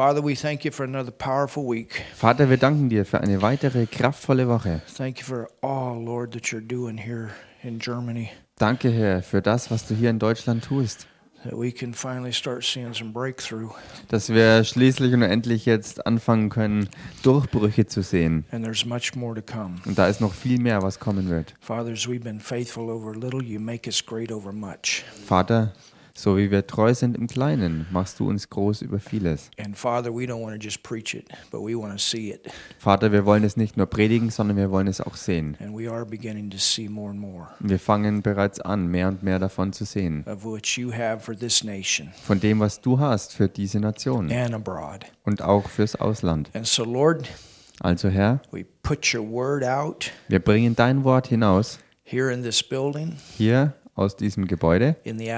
Vater, wir danken dir für eine weitere kraftvolle Woche. Thank you for all, Lord, that you're doing here in Germany. Danke, Herr, für das, was du hier in Deutschland tust. That we can finally start seeing some breakthrough. Dass wir schließlich und endlich jetzt anfangen können, Durchbrüche zu sehen. And there's much more to come. Und da ist noch viel mehr, was kommen wird. Father, as we've been faithful over little, you make us great over much. Vater, so wie wir treu sind im Kleinen, machst du uns groß über vieles. And Father, we don't want to just preach it, but we want to see it. Vater, wir wollen es nicht nur predigen, sondern wir wollen es auch sehen. And we are beginning to see more and more wir fangen bereits an, mehr und mehr davon zu sehen. of what you have for this nation Von dem, was du hast für diese Nation and abroad. und auch fürs Ausland. And so, Lord, Also Herr, we put your word out wir bringen dein Wort hinaus, here in this building, hier aus diesem Gebäude, in die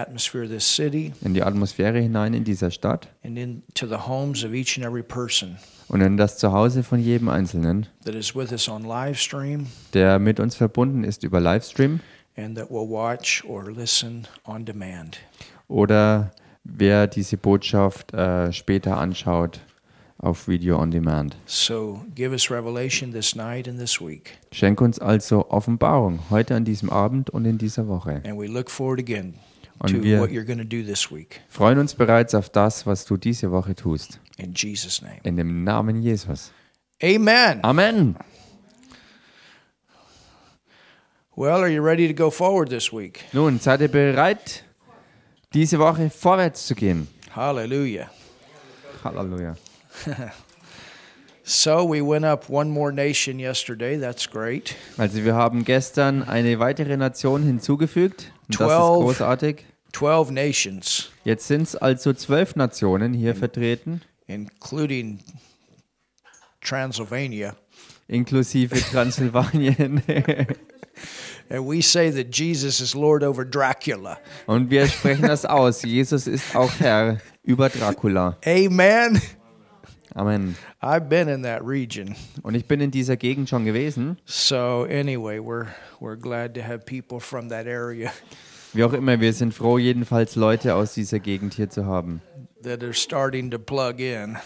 Atmosphäre hinein in dieser Stadt und in das Zuhause von jedem Einzelnen, der mit uns verbunden ist über Livestream and that will watch or listen on demand. oder wer diese Botschaft äh, später anschaut auf Video on Demand. So give us revelation this night and this week. Schenk uns also Offenbarung heute an diesem Abend und in dieser Woche. And we look forward again Und to wir- what you're going to do this week. Freuen uns bereits auf das, was du diese Woche tust. In Jesus' name. In dem Namen Jesus. Amen. Amen. Well, are you ready to go forward this week? Nun, seid ihr bereit, diese Woche vorwärts zu gehen? Hallelujah. Halleluja. So we went up one more nation yesterday. That's great. Also wir haben gestern eine weitere Nation hinzugefügt. Das ist Twelve. großartig. 12 nations, Jetzt sind es also zwölf Nationen hier vertreten, including Transylvania. inklusive Transsilvanien. And we say that Jesus is Lord over Dracula. Und wir sprechen das aus. Jesus ist auch Herr über Dracula. Amen. Amen. I've been in that region. Und ich bin in dieser Gegend schon gewesen. So anyway, we're we're glad to have people from that area Wie auch immer, wir sind froh, jedenfalls Leute aus dieser Gegend hier zu haben, that are starting to plug in.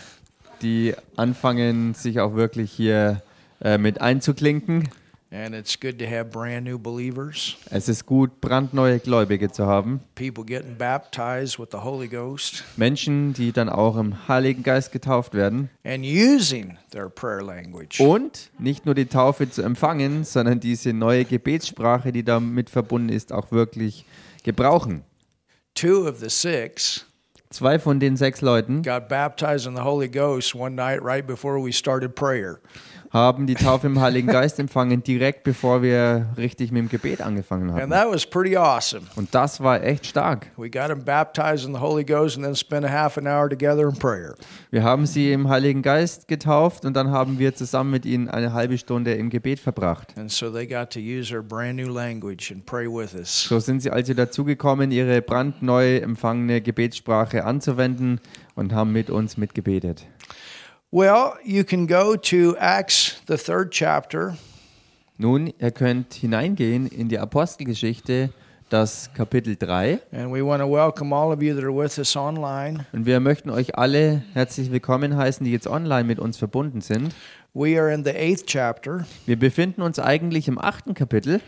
die anfangen, sich auch wirklich hier äh, mit einzuklinken. And it's good to have brand new believers, Es ist gut, brandneue Gläubige zu haben. people getting baptized with the Holy Ghost Menschen, die dann auch im Heiligen Geist getauft werden. and using their prayer language. Und nicht nur die Taufe zu empfangen, sondern diese neue Gebetssprache, die damit verbunden ist, auch wirklich gebrauchen. Two of the six Zwei von den sechs Leuten got baptized in the Holy Ghost one night right before we started prayer. Haben die Taufe im Heiligen Geist empfangen, direkt bevor wir richtig mit dem Gebet angefangen And haben. that was pretty awesome. Und das war echt stark. We got them baptized in the Holy Ghost and then spent a half an hour together in prayer. Wir haben sie im Heiligen Geist getauft und dann haben wir zusammen mit ihnen eine halbe Stunde im Gebet verbracht. And so they got to use their brand new language and pray with us. So sind sie also dazu gekommen, ihre brandneu empfangene Gebetssprache anzuwenden und haben mit uns mitgebetet. Well, you can go to Acts, the third chapter, Nun, ihr könnt hineingehen in die Apostelgeschichte, das Kapitel 3. and we want to welcome all of you that are with us online. Und wir möchten euch alle herzlich willkommen heißen, die jetzt online mit uns verbunden sind. We are in the eighth chapter, Wir befinden uns eigentlich im achten Kapitel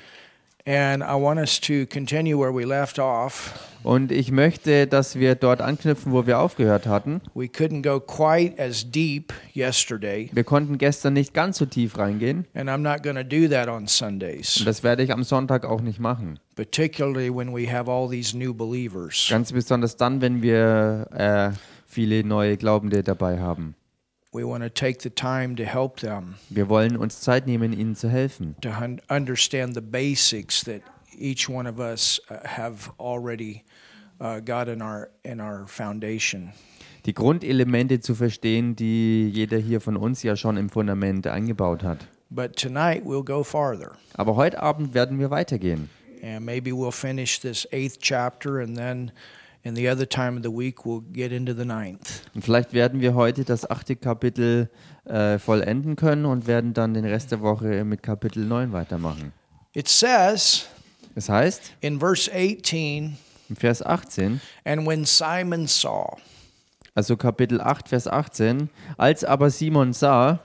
und ich möchte, dass wir dort anknüpfen, wo wir aufgehört hatten. We couldn't go quite as deep yesterday, Wir konnten gestern nicht ganz so tief reingehen and I'm not going to do that on und Sundays, das werde ich am Sonntag auch nicht machen. particularly when we have all these new believers. Ganz besonders dann, wenn wir äh, viele neue Glaubende dabei haben. We want to take the time to help them Wir wollen uns Zeit nehmen, ihnen zu helfen. to understand the basics that each one of us uh, have already uh, got in our in our foundation. Die Grundelemente zu verstehen, die jeder hier von uns ja schon im Fundament eingebaut hat. But tonight we'll go farther, Aber heute Abend werden wir weitergehen. and maybe we'll finish this eighth chapter, and then in the other time of the week we'll get into the ninth. Und vielleicht werden wir heute das achte Kapitel äh, vollenden können und werden dann den Rest der Woche mit Kapitel 9 weitermachen. It says Das heißt, in verse 18, im Vers 18, and when Simon saw Also Kapitel 8, Vers 18. Als aber Simon sah,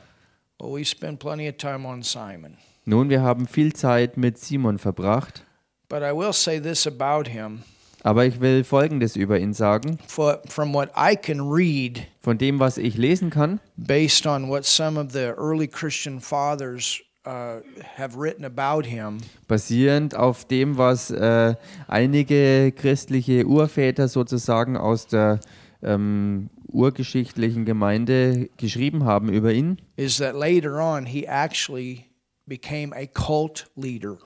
Well, we spend plenty of time on Simon. nun, wir haben viel Zeit mit Simon verbracht, But I will say this about him. Aber ich will Folgendes über ihn sagen. For, from what I can read, Von dem, was ich lesen kann, based on what some of the early Christian fathers uh, have written about him, basierend auf dem, was äh, einige christliche Urväter sozusagen aus der ähm, urgeschichtlichen Gemeinde geschrieben haben über ihn, is that later on he actually became a cult leader.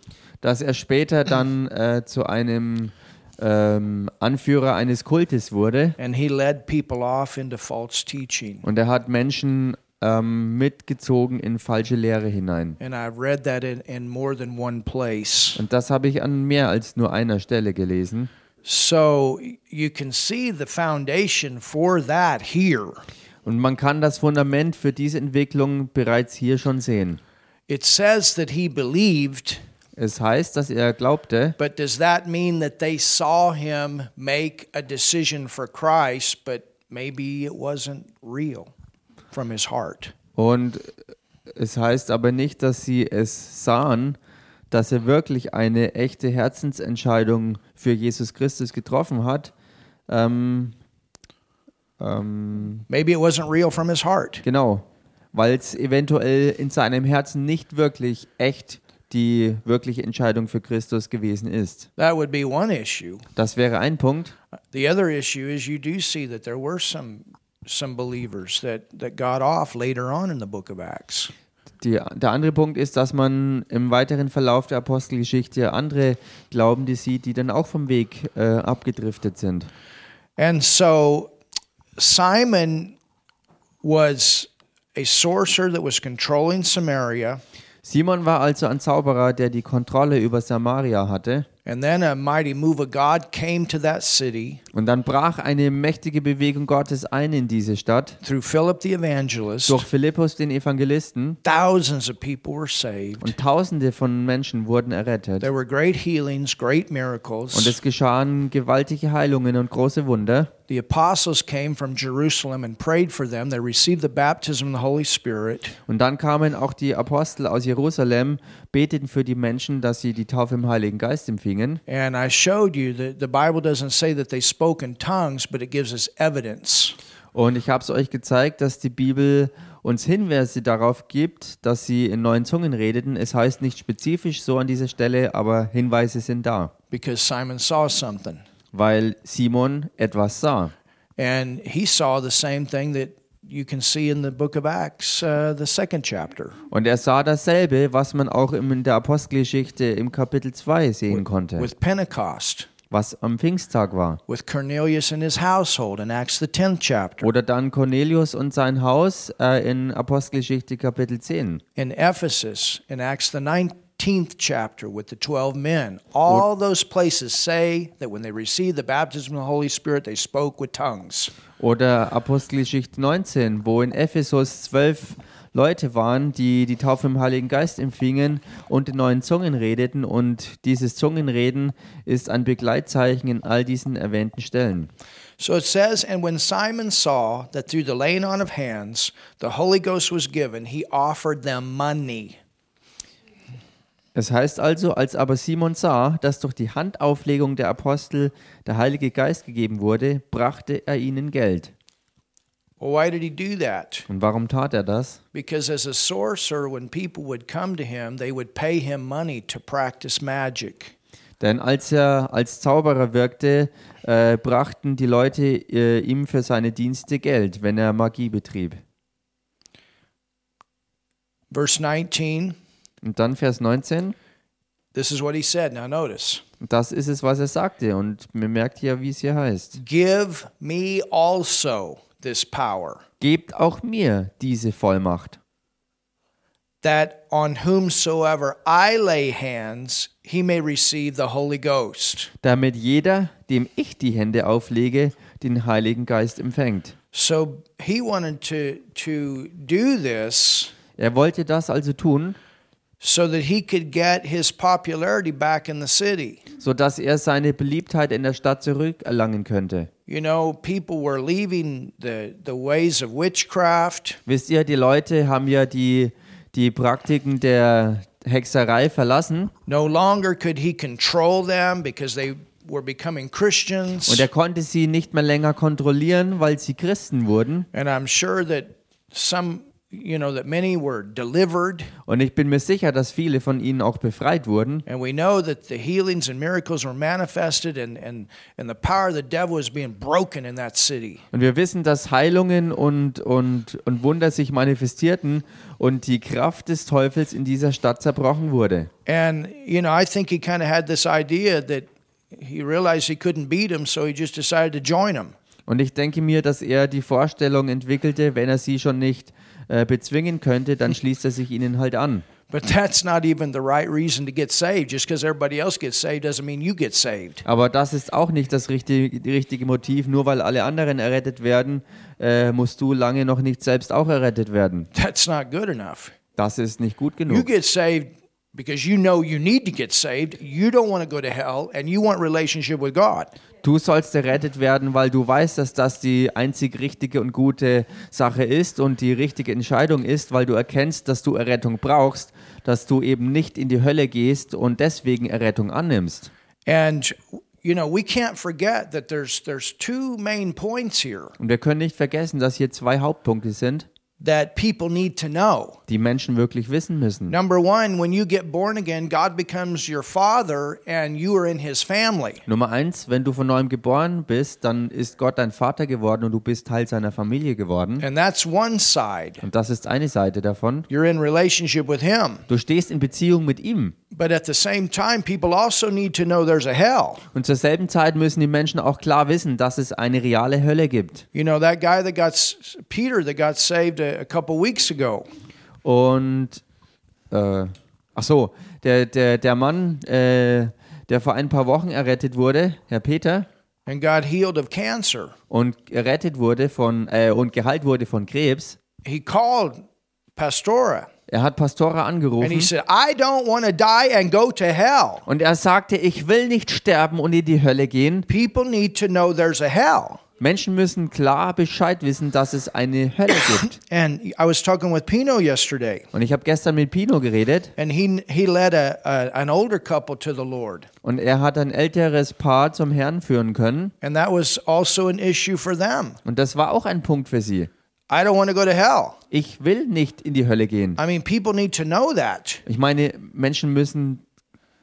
dass er später dann äh, zu einem ähm, Anführer eines Kultes wurde And he led people off into false teaching. und er hat Menschen ähm, mitgezogen in falsche Lehre hinein. And I've read that in, in more than one place. Und das habe ich an mehr als nur einer Stelle gelesen. So you can see the foundation for that here. Und man kann das Fundament für diese Entwicklung bereits hier schon sehen. It says that he believed, Es heißt, dass er glaubte, but does that mean that they saw him make a decision for Christ, but maybe it wasn't real from his heart? Und es heißt aber nicht, dass sie es sahen, dass er wirklich eine echte Herzensentscheidung für Jesus Christus getroffen hat. Ähm, ähm, Maybe it wasn't real from his heart. genau, weil es eventuell in seinem Herzen nicht wirklich echt die wirkliche Entscheidung für Christus gewesen ist. That would be one issue. Das wäre ein Punkt. The other issue is you do see that there were some some believers that, that got off later on in the book of Acts. Die, der andere Punkt ist, dass man im weiteren Verlauf der Apostelgeschichte andere Glaubende sieht, die dann auch vom Weg äh, abgedriftet sind. And so Simon was a sorcerer that was controlling Samaria, Simon war also ein Zauberer, der die Kontrolle über Samaria hatte. And then a mighty move of God came to that city Und dann brach eine mächtige Bewegung Gottes ein in diese Stadt. through Philip the evangelist. Durch Philippus, den Evangelisten. Thousands of people were saved. Und Tausende von Menschen wurden errettet. There were great healings, great Und es geschahen gewaltige Heilungen und große Wunder. The apostles came from Jerusalem and prayed for them. They received the baptism of the Holy Spirit. Und dann kamen auch die Apostel aus Jerusalem, beteten für die Menschen, dass sie die Taufe im Heiligen Geist empfingen. And I showed you that the Bible doesn't say that they spoke in tongues, but it gives us evidence. Und ich habe es euch gezeigt, dass die Bibel uns Hinweise darauf gibt, dass sie in neuen Zungen redeten. Es heißt nicht spezifisch so an dieser Stelle, aber Hinweise sind da, because Simon saw something. weil Simon etwas sah. And he saw the same thing that you can see in the book of Acts, uh, the second chapter, Und er sah dasselbe, was man auch in der Apostelgeschichte im Kapitel 2 sehen konnte, with Pentecost, was am Pfingsttag war. with Cornelius and his household in Acts, the 10th chapter, Oder dann Cornelius und sein Haus äh, in Apostelgeschichte Kapitel 10. in Ephesus in Acts, the 19th chapter, with the 12 men. All those places say that when they received the baptism of the Holy Spirit, they spoke with tongues. Oder Apostelgeschichte 19, wo in Ephesus zwölf Leute waren, die die Taufe im Heiligen Geist empfingen und in neuen Zungen redeten. Und dieses Zungenreden ist ein Begleitzeichen in all diesen erwähnten Stellen. So it says, and when Simon saw that through the laying on of hands the Holy Ghost was given, he offered them money. Es heißt also, als aber Simon sah, dass durch die Handauflegung der Apostel der Heilige Geist gegeben wurde, brachte er ihnen Geld. Well, why did he do that? Und warum tat er das? Because as a sorcerer, when people would come to him, they would pay him money to practice magic. Denn als er als Zauberer wirkte, äh, brachten die Leute äh, ihm für seine Dienste Geld, wenn er Magie betrieb. Verse 19, Und dann Vers 19, this is what he said. Now notice das ist es, was er sagte. Und man merkt hier, wie es hier heißt. Give me also this power, Gebt auch mir diese Vollmacht, that on whomsoever I lay hands, he may receive the Holy Ghost. damit jeder, dem ich die Hände auflege, den Heiligen Geist empfängt. So he wanted to, to do this Er wollte das also tun, so that he could get his popularity back in the city. sodass er seine Beliebtheit in der Stadt zurückerlangen könnte. You know, people were leaving the, the ways of witchcraft. Wisst ihr, die Leute haben ja die, die Praktiken der Hexerei verlassen No longer could he control them because they were becoming Christians. und er konnte sie nicht mehr länger kontrollieren, weil sie Christen wurden. And I'm sure that some, you know, that many were delivered. Und ich bin mir sicher, dass viele von ihnen auch befreit wurden. And we know that the healings and miracles were manifested and, and, and the power of the devil was being broken in that city. Und wir wissen, dass Heilungen und, und, und Wunder sich manifestierten und die Kraft des Teufels in dieser Stadt zerbrochen wurde. And, you know, I think he kind of had this idea that he realized he couldn't beat him, so he just decided to join him. Und ich denke mir, dass er die Vorstellung entwickelte, wenn er sie schon nicht äh, bezwingen könnte, dann schließt er sich ihnen halt an. But that's not even the right reason to get saved. Just because everybody else gets saved doesn't mean you get saved. Aber das ist auch nicht das richtige, richtige Motiv. Nur weil alle anderen errettet werden, äh, musst du lange noch nicht selbst auch errettet werden. That's not good enough. Das ist nicht gut You genug. get saved because you know you need to get saved. You don't want to go to hell and you want relationship with God. Du sollst errettet werden, weil du weißt, dass das die einzig richtige und gute Sache ist und die richtige Entscheidung ist, weil du erkennst, dass du Errettung brauchst, dass du eben nicht in die Hölle gehst und deswegen Errettung annimmst. And you know, we can't forget that there's there's two main points here Und wir können nicht vergessen, dass hier zwei Hauptpunkte sind, that people need to know. die Menschen wirklich wissen müssen. Number 1, when you get born again, God becomes your father and you are in his family. Nummer eins, wenn du von neuem geboren bist, dann ist Gott dein Vater geworden und du bist Teil seiner Familie geworden. And that's one side. Und das ist eine Seite davon. You're in relationship with him. Du stehst in Beziehung mit ihm. But at the same time, people also need to know there's a hell. Und zur selben Zeit müssen die Menschen auch klar wissen, dass es eine reale Hölle gibt. You know, that guy that got Peter that got saved a, a couple weeks ago. Und, äh, ach so, der, der, der Mann, äh, der vor ein paar Wochen errettet wurde, Herr Peter, and got healed of cancer. und errettet wurde von, äh, und geheilt wurde von Krebs, He called Pastora er hat Pastora and he angerufen said, I don't want to die and go to hell. und er sagte, ich will nicht sterben und in die Hölle gehen. People need to know there's a hell. Menschen müssen klar Bescheid wissen, dass es eine Hölle gibt. And I was talking with Pino yesterday, Und ich habe gestern mit Pino geredet and he he led a, a an older couple to the Lord, und er hat ein älteres Paar zum Herrn führen können. and that was also an issue for them. Und das war auch ein Punkt für sie. I don't want to go to hell. Ich will nicht in die Hölle gehen. I mean, people need to know that. Ich meine, Menschen müssen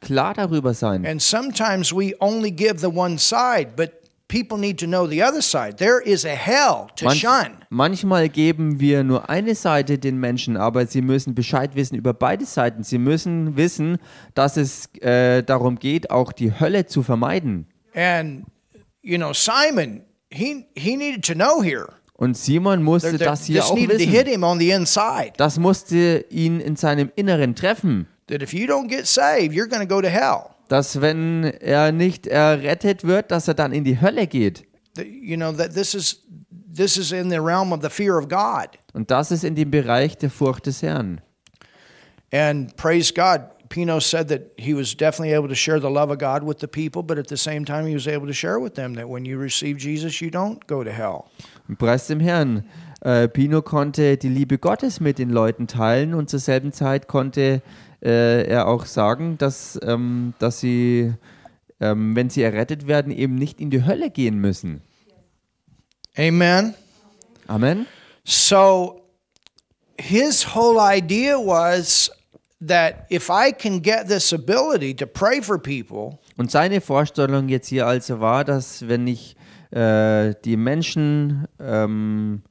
klar darüber sein. And sometimes we only give the one side, but people need to know the other side. There is a hell to Manch, shun. manchmal geben wir nur eine Seite den Menschen, aber sie müssen Bescheid wissen über beide Seiten. Sie müssen wissen, dass es äh, darum geht, auch die Hölle zu vermeiden. And you know, Simon, he he needed to know here. Und Simon musste There- there- das hier auch wissen. Das musste ihn in seinem Inneren treffen. Saved, go dass wenn er nicht errettet wird, dass er dann in die Hölle geht. You know this is this is. Und das ist in dem Bereich der Furcht des Herrn. And praise God, Pino said that he was definitely able to share the love of God with the people, but at the same time, he was able to share with them that when you receive Jesus, you don't go to hell. Preis dem Herrn. Äh, Pino konnte die Liebe Gottes mit den Leuten teilen und zur selben Zeit konnte äh, er auch sagen, dass, ähm, dass sie, ähm, wenn sie errettet werden, eben nicht in die Hölle gehen müssen. Amen. Amen. So his whole idea was that if I can get this ability to pray for people, Und seine Vorstellung jetzt hier also war, dass wenn ich äh, die Menschen ähm,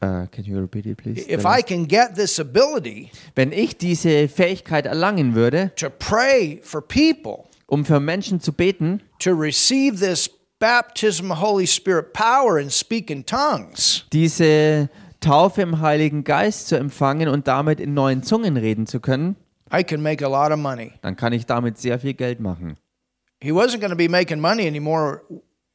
äh, can you repeat it, please? if I can get this ability Wenn ich diese Fähigkeit erlangen würde, to pray for people um für Menschen zu beten, to receive this baptism of Holy Spirit power and speak in tongues, diese Taufe im Heiligen Geist zu empfangen und damit in neuen Zungen reden zu können, I can make a lot of money. dann kann ich damit sehr viel Geld machen. He wasn't going to be making money anymore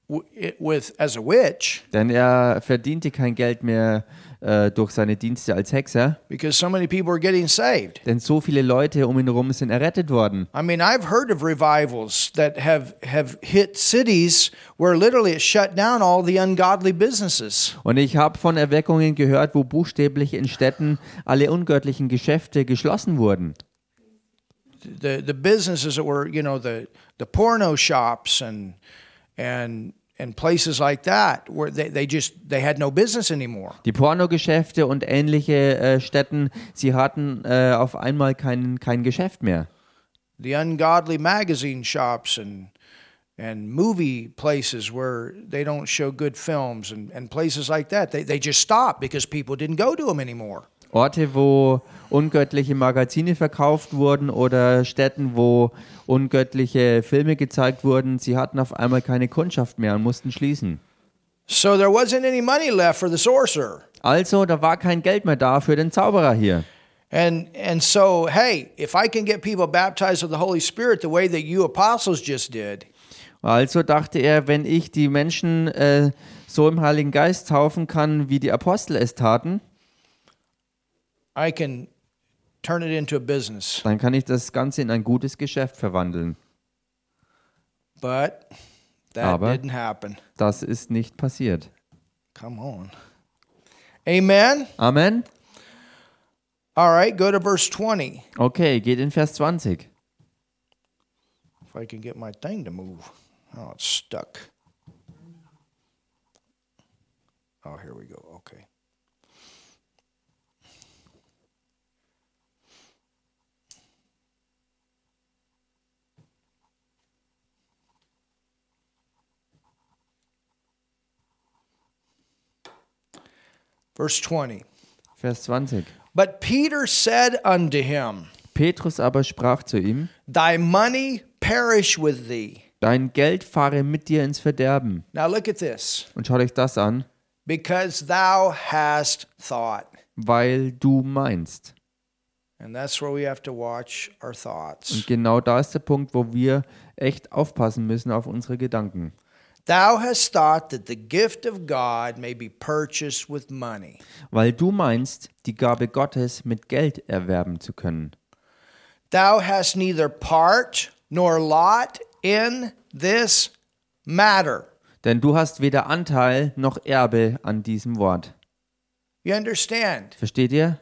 with as a witch Denn er verdiente kein Geld mehr äh, durch seine Dienste als Hexer. because so many people are getting saved. Denn so viele Leute um ihn herum sind errettet worden. I mean, I've heard of revivals that have, have hit cities where literally it shut down all the ungodly businesses. Und ich habe von Erweckungen gehört, wo buchstäblich in Städten alle ungöttlichen Geschäfte geschlossen wurden. The the businesses that were, you know, the the porno shops and and and places like that where they, they just they had no business anymore. Die Pornogeschäfte und ähnliche äh, Städten, sie hatten äh, auf einmal kein, kein Geschäft mehr. The ungodly magazine shops and and movie places where they don't show good films and, and places like that. They, they just stopped because people didn't go to them anymore. Orte, wo ungöttliche Magazine verkauft wurden oder Städten, wo ungöttliche Filme gezeigt wurden, sie hatten auf einmal keine Kundschaft mehr und mussten schließen. So there wasn't any money left for the sorcerer. Also, da war kein Geld mehr da für den Zauberer hier. And and so, hey, if I can get people baptized with the Holy Spirit the way that you apostles just did, Also dachte er, wenn ich die Menschen äh, so im Heiligen Geist taufen kann, wie die Apostel es taten, I can turn it into a business. dann kann ich das Ganze in ein gutes Geschäft verwandeln. But that Aber- didn't happen. Das ist nicht passiert. Come on. Amen. Amen. All right, go to verse 20. Okay, geht in Vers 20. If I can get my thing to move. Oh, it's stuck. Oh, here we go. Okay. Verse 20. Vers 20. But Peter said unto him, Petrus aber sprach zu ihm, Thy money perish with thee. Dein Geld fahre mit dir ins Verderben. Now look at this. Und schau dich das an, Because thou hast thought. weil du meinst. And that's where we have to watch our thoughts. Und genau da ist der Punkt, wo wir echt aufpassen müssen auf unsere Gedanken. Thou hast thought that the gift of God may be purchased with money. Weil du meinst, die Gabe Gottes mit Geld erwerben zu können. Thou hast neither part nor lot in this matter. Denn du hast weder Anteil noch Erbe an diesem Wort. You understand? Versteht ihr?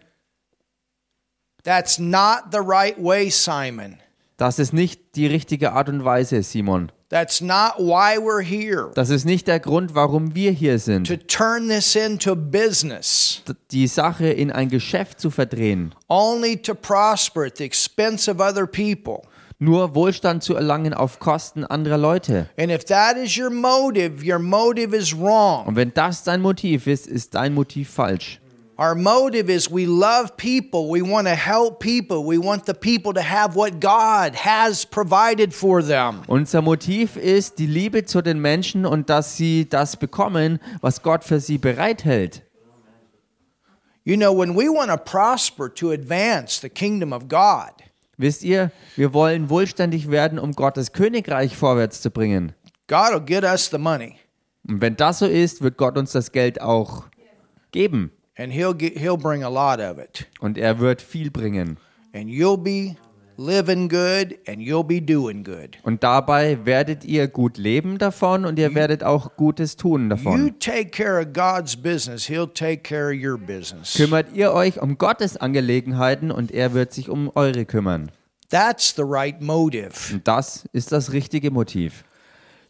That's not the right way, Simon. Das ist nicht die richtige Art und Weise, Simon. That's not why we're here. Das ist nicht der Grund, warum wir hier sind. To turn this into business, Die Sache in ein Geschäft zu verdrehen, only to prosper at the expense of other people. nur Wohlstand zu erlangen auf Kosten anderer Leute. And if that is your motive, your motive is wrong. Und wenn das dein Motiv ist, ist dein Motiv falsch. Our motive is we love people, we want to help people, we want the people to have what God has provided for them. Unser Motiv ist die Liebe zu den Menschen und dass sie das bekommen, was Gott für sie bereithält. You know, when we want to prosper to advance the kingdom of God, Wisst ihr, wir wollen wohlständig werden, um Gottes Königreich vorwärts zu bringen. God will get us the money Und wenn das so ist, wird Gott uns das Geld auch geben. And he'll get, he'll bring a lot of it. Und er wird viel bringen. And you'll be living good and you'll be doing good. Und dabei werdet ihr gut leben davon und ihr werdet auch Gutes tun You davon. take care of God's business, he'll take care of your business. Kümmert ihr euch um Gottes Angelegenheiten und er wird sich um eure kümmern. That's the right motive. Und das ist das richtige Motiv.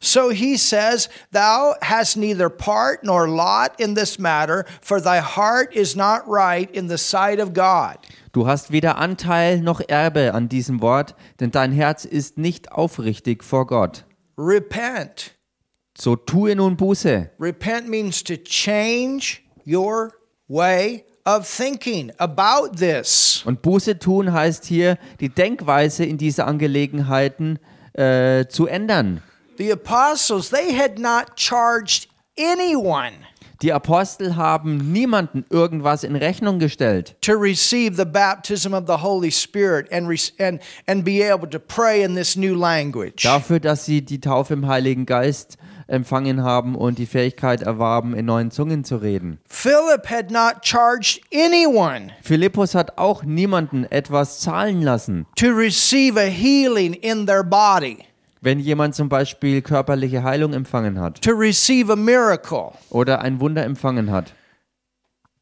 So he says, Thou hast neither part nor lot in this matter, for thy heart is not right in the sight of God. Du hast weder Anteil noch Erbe an diesem Wort, denn dein Herz ist nicht aufrichtig vor Gott. Repent. So tue nun Buße. Repent means to change your way of thinking about this. Und Buße tun heißt hier, die Denkweise in diese Angelegenheiten äh, zu ändern. The apostles, they had not charged anyone Die Apostel haben niemanden irgendwas in Rechnung gestellt, to receive the baptism of the Holy Spirit and, and, and be able to pray in this new language. dafür, dass sie die Taufe im Heiligen Geist empfangen haben und die Fähigkeit erwarben, in neuen Zungen zu reden. Philip had not charged anyone Philippus hat auch niemanden etwas zahlen lassen. to receive a healing in their body, Wenn jemand zum Beispiel körperliche Heilung empfangen hat to receive a miracle. oder ein Wunder empfangen hat.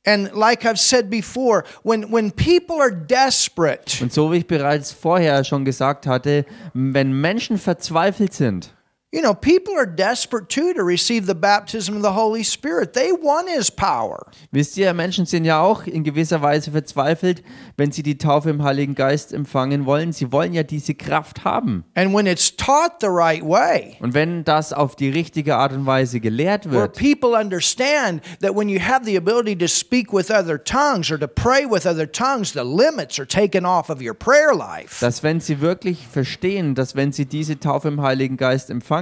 And like I've said before, when, when people are desperate, Und so wie ich bereits vorher schon gesagt hatte, wenn Menschen verzweifelt sind, you know, people are desperate too to receive the baptism of the Holy Spirit. They want His power. wisst ihr, Menschen sind ja auch in gewisser Weise verzweifelt, wenn sie die Taufe im Heiligen Geist empfangen wollen. Sie wollen ja diese Kraft haben. And when it's taught the right way, Und wenn das auf die richtige Art und Weise gelehrt where wird, people understand that when you have the ability to speak with other tongues or to pray with other tongues, the limits are taken off of your prayer life. dass wenn sie wirklich verstehen, dass wenn sie diese Taufe im Heiligen Geist empfangen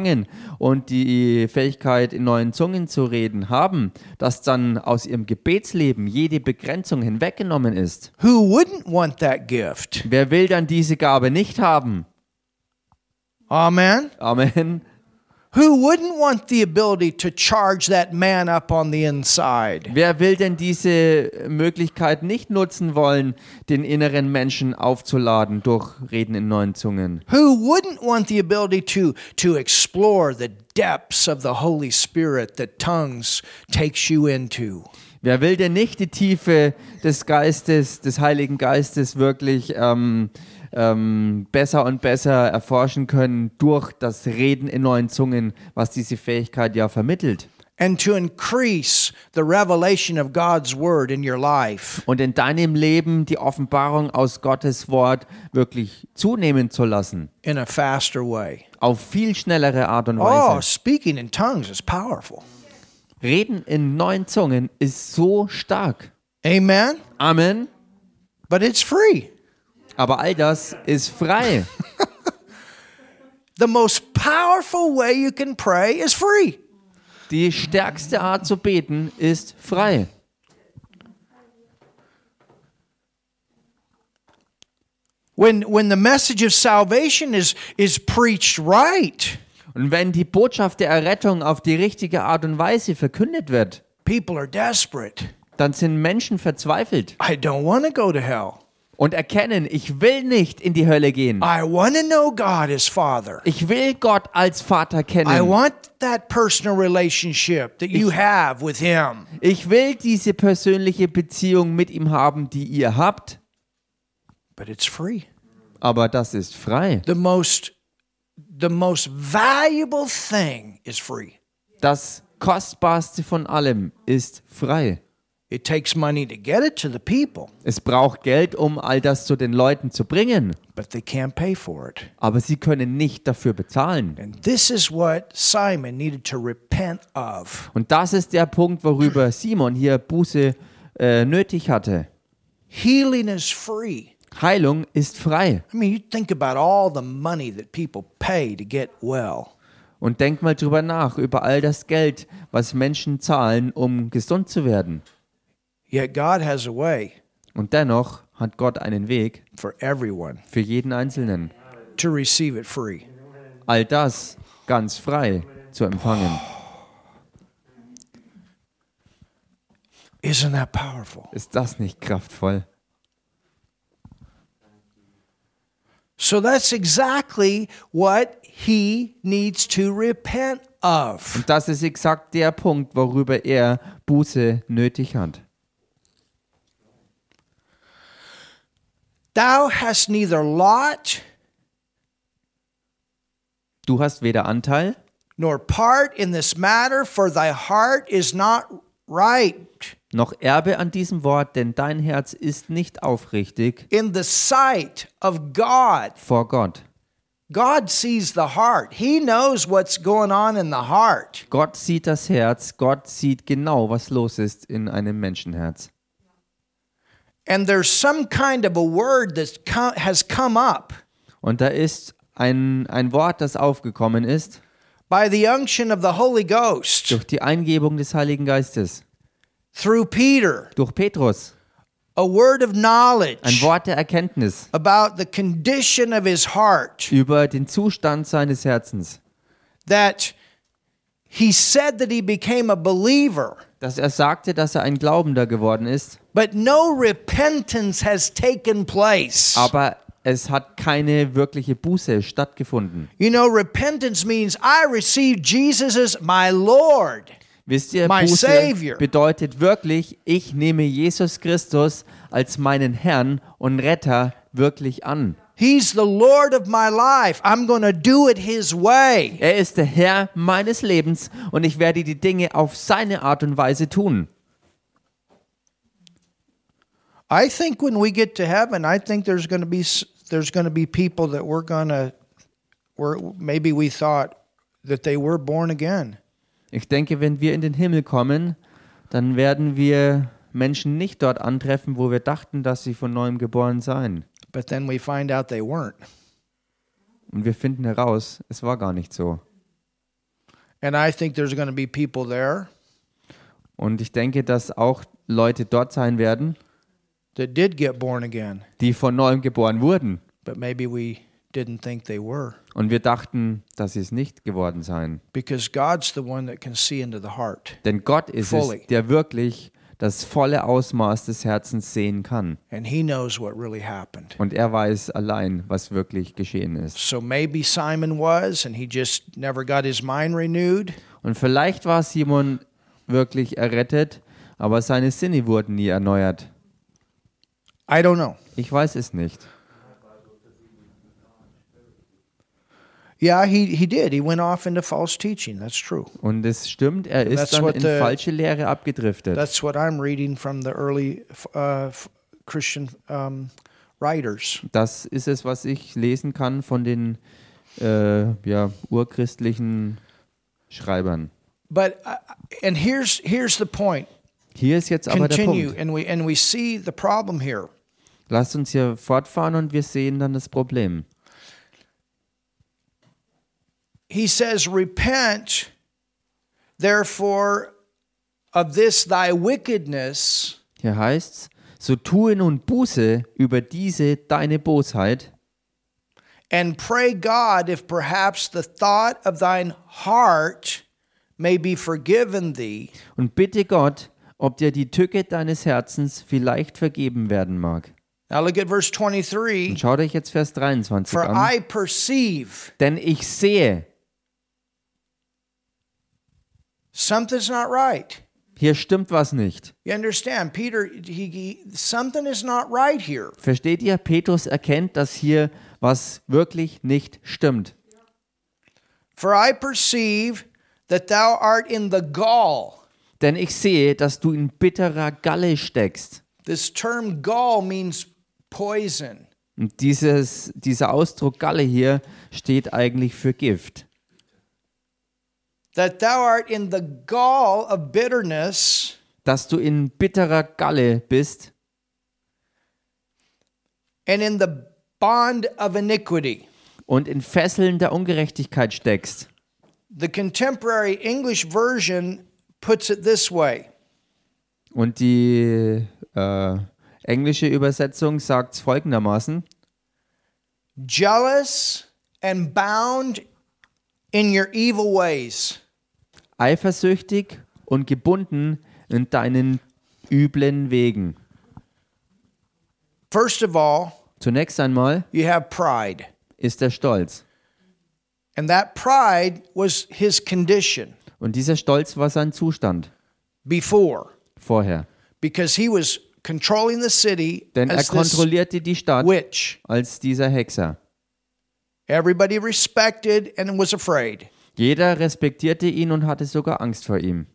und die Fähigkeit in neuen Zungen zu reden haben, dass dann aus ihrem Gebetsleben jede Begrenzung hinweggenommen ist. Who wouldn't want that gift? Wer will dann diese Gabe nicht haben? Amen. Amen. Who wouldn't want the ability to charge that man up on the inside? Wer will denn diese Möglichkeit nicht nutzen wollen, den inneren Menschen aufzuladen durch Reden in neuen Zungen? Who wouldn't want the ability to, to explore the depths of the Holy Spirit that tongues takes you into? Wer will denn nicht die Tiefe des Geistes, des Heiligen Geistes wirklich ähm, ähm, besser und besser erforschen können durch das Reden in neuen Zungen, was diese Fähigkeit ja vermittelt? And to increase the revelation of God's word in your life. Und in deinem Leben die Offenbarung aus Gottes Wort wirklich zunehmen zu lassen. in a faster way. Auf viel schnellere Art und Oh, Weise. speaking in tongues is powerful. Reden in neuen Zungen ist so stark. Amen. Amen. But it's free. Aber all das ist frei. The most powerful way you can pray is free. Die stärkste Art zu beten ist frei. When when the message of salvation is is preached right, Und wenn die Botschaft der Errettung auf die richtige Art und Weise verkündet wird, people are desperate. dann sind Menschen verzweifelt I don't want to go to hell. Und erkennen, ich will nicht in die Hölle gehen. I want to know God as Father. Ich will Gott als Vater I kennen. want that personal relationship that you have with Him. Ich will diese persönliche Beziehung mit ihm haben, die ihr habt. But it's free. Aber das ist frei. The most the most valuable thing is free. Das Kostbarste von allem ist frei. It takes money to get it to the people, Es braucht Geld, um all das zu den Leuten zu bringen. but they can't pay for it. Aber sie können nicht dafür bezahlen. And this is what Simon needed to repent of. Und das ist der Punkt, worüber Simon hier Buße äh, nötig hatte. Healing is free. Heilung ist frei. I mean, you think about all the money that people pay to get well. Und denk mal drüber nach, über all das Geld, was Menschen zahlen, um gesund zu werden. Yet God has a way Und dennoch hat Gott einen Weg for everyone für jeden Einzelnen. to receive it free. All das ganz frei zu empfangen. Isn't that powerful? Ist das nicht kraftvoll? So that's exactly what he needs to repent of. Und das ist exakt der Punkt, worüber er Buße nötig hat. Thou hast neither lot Du hast weder Anteil nor part in this matter, for thy heart is not right noch Erbe an diesem Wort, denn dein Herz ist nicht aufrichtig in the sight of God. vor Gott. God sees the heart. He knows what's going on in the heart. Gott sieht das Herz, Gott sieht genau, was los ist in einem Menschenherz. And there's some kind of a word that has come up. Und da ist ein, ein Wort, das aufgekommen ist. By the unction of the Holy Ghost. Durch die Eingebung des Heiligen Geistes, through Peter, durch Petrus, a word of ein knowledge Wort der Erkenntnis. About the condition of his heart. Über den Zustand seines Herzens. that he said that he became a believer, dass er sagte, dass er ein Glaubender geworden ist, but no repentance has taken place. aber es hat keine wirkliche Buße stattgefunden. You know, repentance means I received Jesus as my Lord. Wisst ihr, My Buße Savior. bedeutet wirklich, ich nehme Jesus Christus als meinen Herrn und Retter wirklich an. He's the Lord of my life. I'm going to do it His way. Er ist der Herr meines Lebens und ich werde die Dinge auf seine Art und Weise tun. I think when we get to heaven, I think there's going to be there's going to be people that we're going to where maybe we thought that they were born again. Ich denke, wenn wir in den Himmel kommen, dann werden wir Menschen nicht dort antreffen, wo wir dachten, dass sie von neuem geboren seien. But then we find out they weren't. Und wir finden heraus, es war gar nicht so. And I think there's going to be people there Und ich denke, dass auch Leute dort sein werden, that did get born again, die von neuem geboren wurden. but maybe we didn't think they were Und wir dachten, dass sie es nicht geworden seien. because God's the one that can see into the heart Denn Gott ist Fully. es, der wirklich das volle Ausmaß des Herzens sehen kann. and he knows what really happened. Und er weiß allein, was wirklich geschehen ist. So maybe Simon was and he just never got his mind renewed. Und vielleicht war Simon wirklich errettet, aber seine Sinne wurden nie erneuert. I don't know. Ich weiß es nicht. Yeah, he, he did. He went off into false teaching. That's true. Und es stimmt, er ist That's dann in the- falsche Lehre abgedriftet. That's what I'm reading from the early uh, Christian um, writers. Das ist es, was ich lesen kann von den äh, ja, urchristlichen Schreibern. But uh, and here's here's the point. Hier ist jetzt aber der Continue, Punkt. and we and we see the problem here. Lasst uns hier fortfahren und wir sehen dann das Problem. He says, "Repent, therefore, of this thy wickedness, Hier heißt's, so tue nun Buße über diese deine Bosheit and pray God if perhaps the thought of thine heart may be forgiven thee." und bitte Gott, ob dir die Tücke deines Herzens vielleicht vergeben werden mag. Now look at verse 23. Und schaut euch jetzt Vers 23 For an. I perceive Denn ich sehe, something's not right. hier stimmt was nicht. You understand, Peter? He, he, something is not right here. Versteht ihr? Petrus erkennt, dass hier was wirklich nicht stimmt. For I perceive that thou art in the gall. Denn ich sehe, dass du in bitterer Galle steckst. This term gall means poison. Und dieses, dieser Ausdruck Galle hier steht eigentlich für Gift. That thou art in the gall of bitterness Dass du in bitterer Galle bist and in the bond of iniquity. und in Fesseln der Ungerechtigkeit steckst. The contemporary English version puts it this way Und die äh, englische Übersetzung sagt es folgendermaßen: jealous and bound in your evil ways. eifersüchtig und gebunden in deinen üblen Wegen. First of all, Zunächst einmal you have pride. ist der Stolz. And that pride was his condition Und dieser Stolz war sein Zustand before vorher. because he was controlling the city Denn er as this kontrollierte die Stadt witch. als dieser Hexer. Everybody respected and was afraid. Jeder respektierte ihn und hatte sogar Angst vor ihm.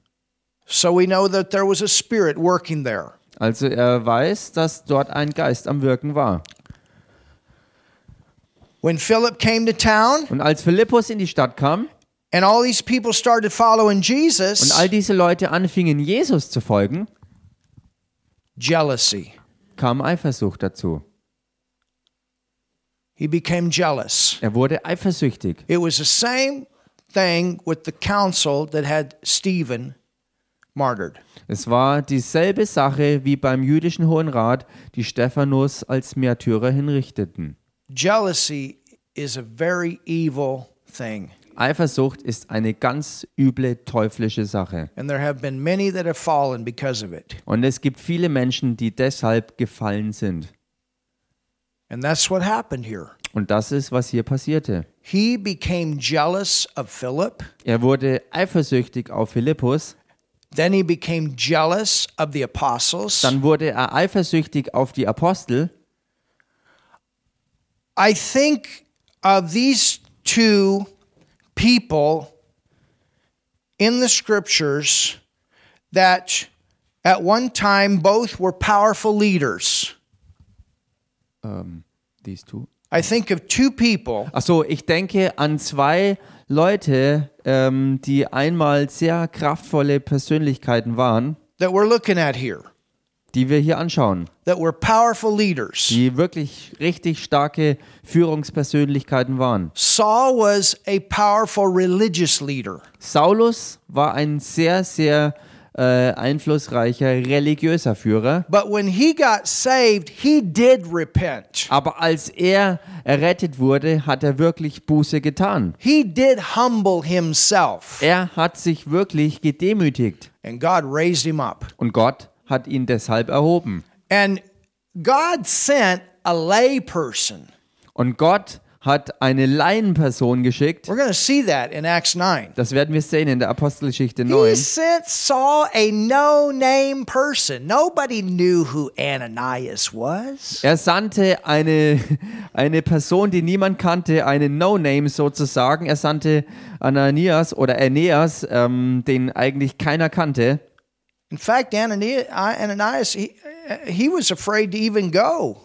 So we know that there was a spirit working there. Also er weiß, dass dort ein Geist am Wirken war. When Philip came to town Und als Philippus in die Stadt kam and all these people started following und Jesus, all diese Leute anfingen, Jesus zu folgen, jealousy. kam Eifersucht dazu. He became jealous. Er wurde eifersüchtig. It was the same thing with the council that had Stephen martyred. Es war dieselbe Sache wie beim jüdischen Hohen Rat, die Stephanus als Märtyrer hinrichteten. Jealousy is a very evil thing. Eifersucht ist eine ganz üble teuflische Sache. Und es gibt viele Menschen, die deshalb gefallen sind. And that's what happened here. Und das ist, was hier passierte. He became jealous of Philip. Er wurde eifersüchtig auf Philippus, Then he became jealous of the apostles. dann wurde er eifersüchtig auf die Apostel. I think of these two people in the scriptures that at one time both were powerful leaders. These two. I think of two people Achso, ich denke an zwei Leute, ähm, die einmal sehr kraftvolle Persönlichkeiten waren, that we're looking at here die wir hier anschauen, that were powerful leaders. die wirklich richtig starke Führungspersönlichkeiten waren. Saul was a powerful religious leader. Saulus war ein sehr, sehr äh, einflussreicher religiöser Führer. But when he got saved, he did repent. Aber als er errettet wurde, hat er wirklich Buße getan. He did humble himself. Er hat sich wirklich gedemütigt And God raised him up. und Gott hat ihn deshalb erhoben. And God sent a lay person. Und Gott hat eine Laienperson geschickt. We're see that in Acts 9. Das werden wir sehen in der Apostelgeschichte He 9. sent Saul a no name person. Nobody knew who Ananias was. Er sandte eine, eine Person, die niemand kannte, eine No-Name sozusagen. Er sandte Ananias oder Aeneas, ähm, den eigentlich keiner kannte. In fact, Ananias, he, he was afraid to even go.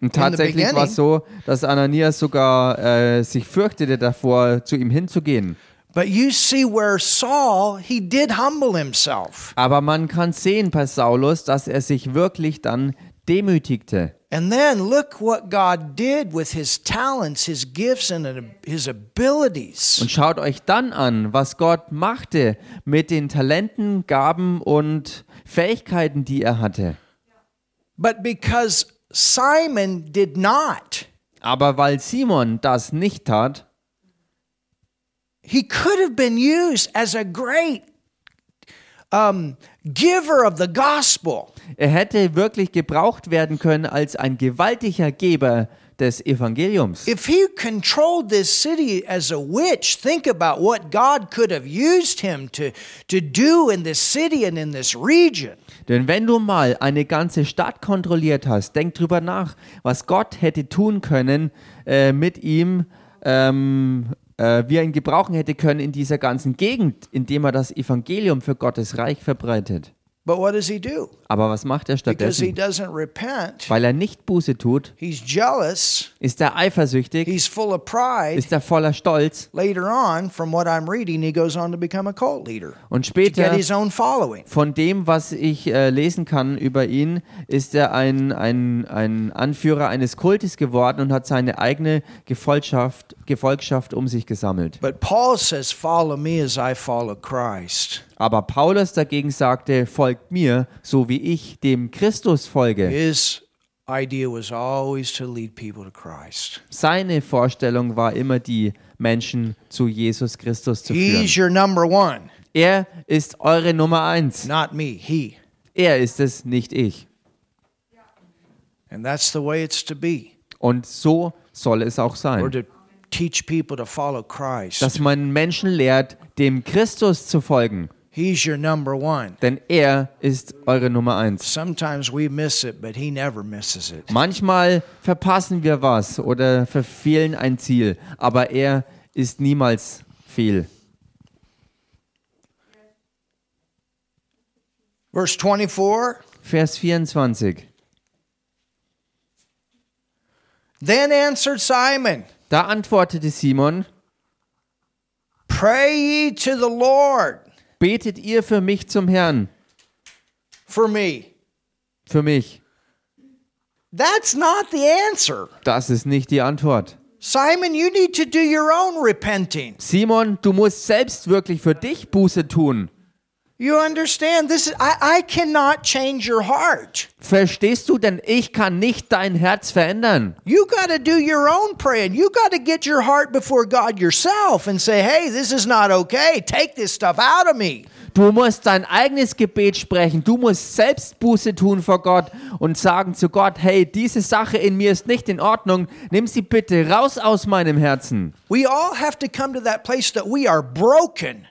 Und tatsächlich war es so, dass Ananias sogar äh, sich fürchtete davor, zu ihm hinzugehen. But you see where Saul, he did humble himself. Aber man kann sehen bei Saulus, dass er sich wirklich dann demütigte. And then look what God did with his talents, his gifts, and his abilities. Und schaut euch dann an, was Gott machte mit den Talenten, Gaben und Fähigkeiten, die er hatte. But because Simon did not, Aber weil Simon das nicht tat, he could have been used as a great um, giver of the gospel. Er hätte wirklich gebraucht werden können als ein gewaltiger Geber des Evangeliums. If he controlled this city as a witch, think about what God could have used him to, to do in this city and in this region. Denn wenn du mal eine ganze Stadt kontrolliert hast, denk drüber nach, was Gott hätte tun können äh, mit ihm, ähm, äh, wie er ihn gebrauchen hätte können in dieser ganzen Gegend, indem er das Evangelium für Gottes Reich verbreitet. But what does he do? Aber was macht er Because he stattdessen? doesn't repent, Weil er nicht Buße tut, he's jealous, ist er eifersüchtig, he's full of pride. ist er voller Stolz Later on, from what I'm reading, he goes on to become a cult leader, und get später his own following. Von dem, was ich äh, lesen kann über ihn, ist er ein, ein, ein Anführer eines Kultes geworden und hat seine eigene Gefolgschaft, Gefolgschaft um sich gesammelt. But Paul says, Follow me as I follow Christ. Aber Paulus dagegen sagte, folgt mir, so wie ich dem Christus folge. His idea was always to lead people to Christ. Seine Vorstellung war immer die, Menschen zu Jesus Christus zu führen. He's your number one, Er ist eure Nummer eins. not me, he. Er ist es, nicht ich. And that's the way it's to be. Und so soll es auch sein. to teach people to follow Christ. Dass man Menschen lehrt, dem Christus zu folgen. He's your number one. Denn er ist eure Nummer eins. Sometimes we miss it, but he never misses it. Manchmal verpassen wir was oder verfehlen ein Ziel, aber er ist niemals fehl. Verse 24 Vers 24. Then answered Simon, Da antwortete Simon, Pray ye to the Lord betet ihr für mich zum Herrn, for me. für mich. That's not the answer. Das ist nicht die Antwort. Simon, you need to do your own repenting. Simon, du musst selbst wirklich für dich Buße tun. You understand? This is I, I cannot change your heart. Verstehst du? Denn ich kann nicht dein Herz verändern. You got to do your own praying. You got to get your heart before God yourself and say, "Hey, this is not okay. Take this stuff out of me." Du musst dein eigenes Gebet sprechen. Du musst selbst Buße tun vor Gott und sagen zu Gott, hey, diese Sache in mir ist nicht in Ordnung. Nimm sie bitte raus aus meinem Herzen. We all have to come to that place that we are broken.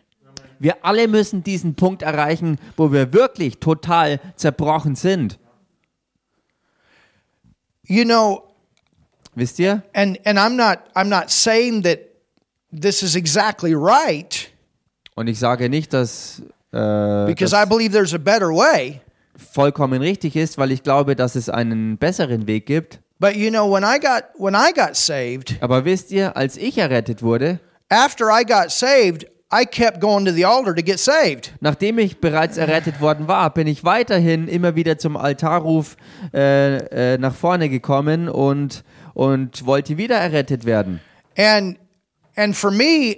Wir alle müssen diesen Punkt erreichen, wo wir wirklich total zerbrochen sind. You know, Wisst ihr? and and I'm not I'm not saying that this is exactly right Und ich sage nicht, dass äh, because das I believe there's a better way. vollkommen richtig ist, weil ich glaube, dass es einen besseren Weg gibt. But you know, when I got when I got saved, Aber wisst ihr, als ich errettet wurde, after I got saved, I kept going to the altar to get saved. nachdem ich bereits errettet worden war, bin ich weiterhin immer wieder zum Altarruf äh, äh, nach vorne gekommen und, und wollte wieder errettet werden. And and for me,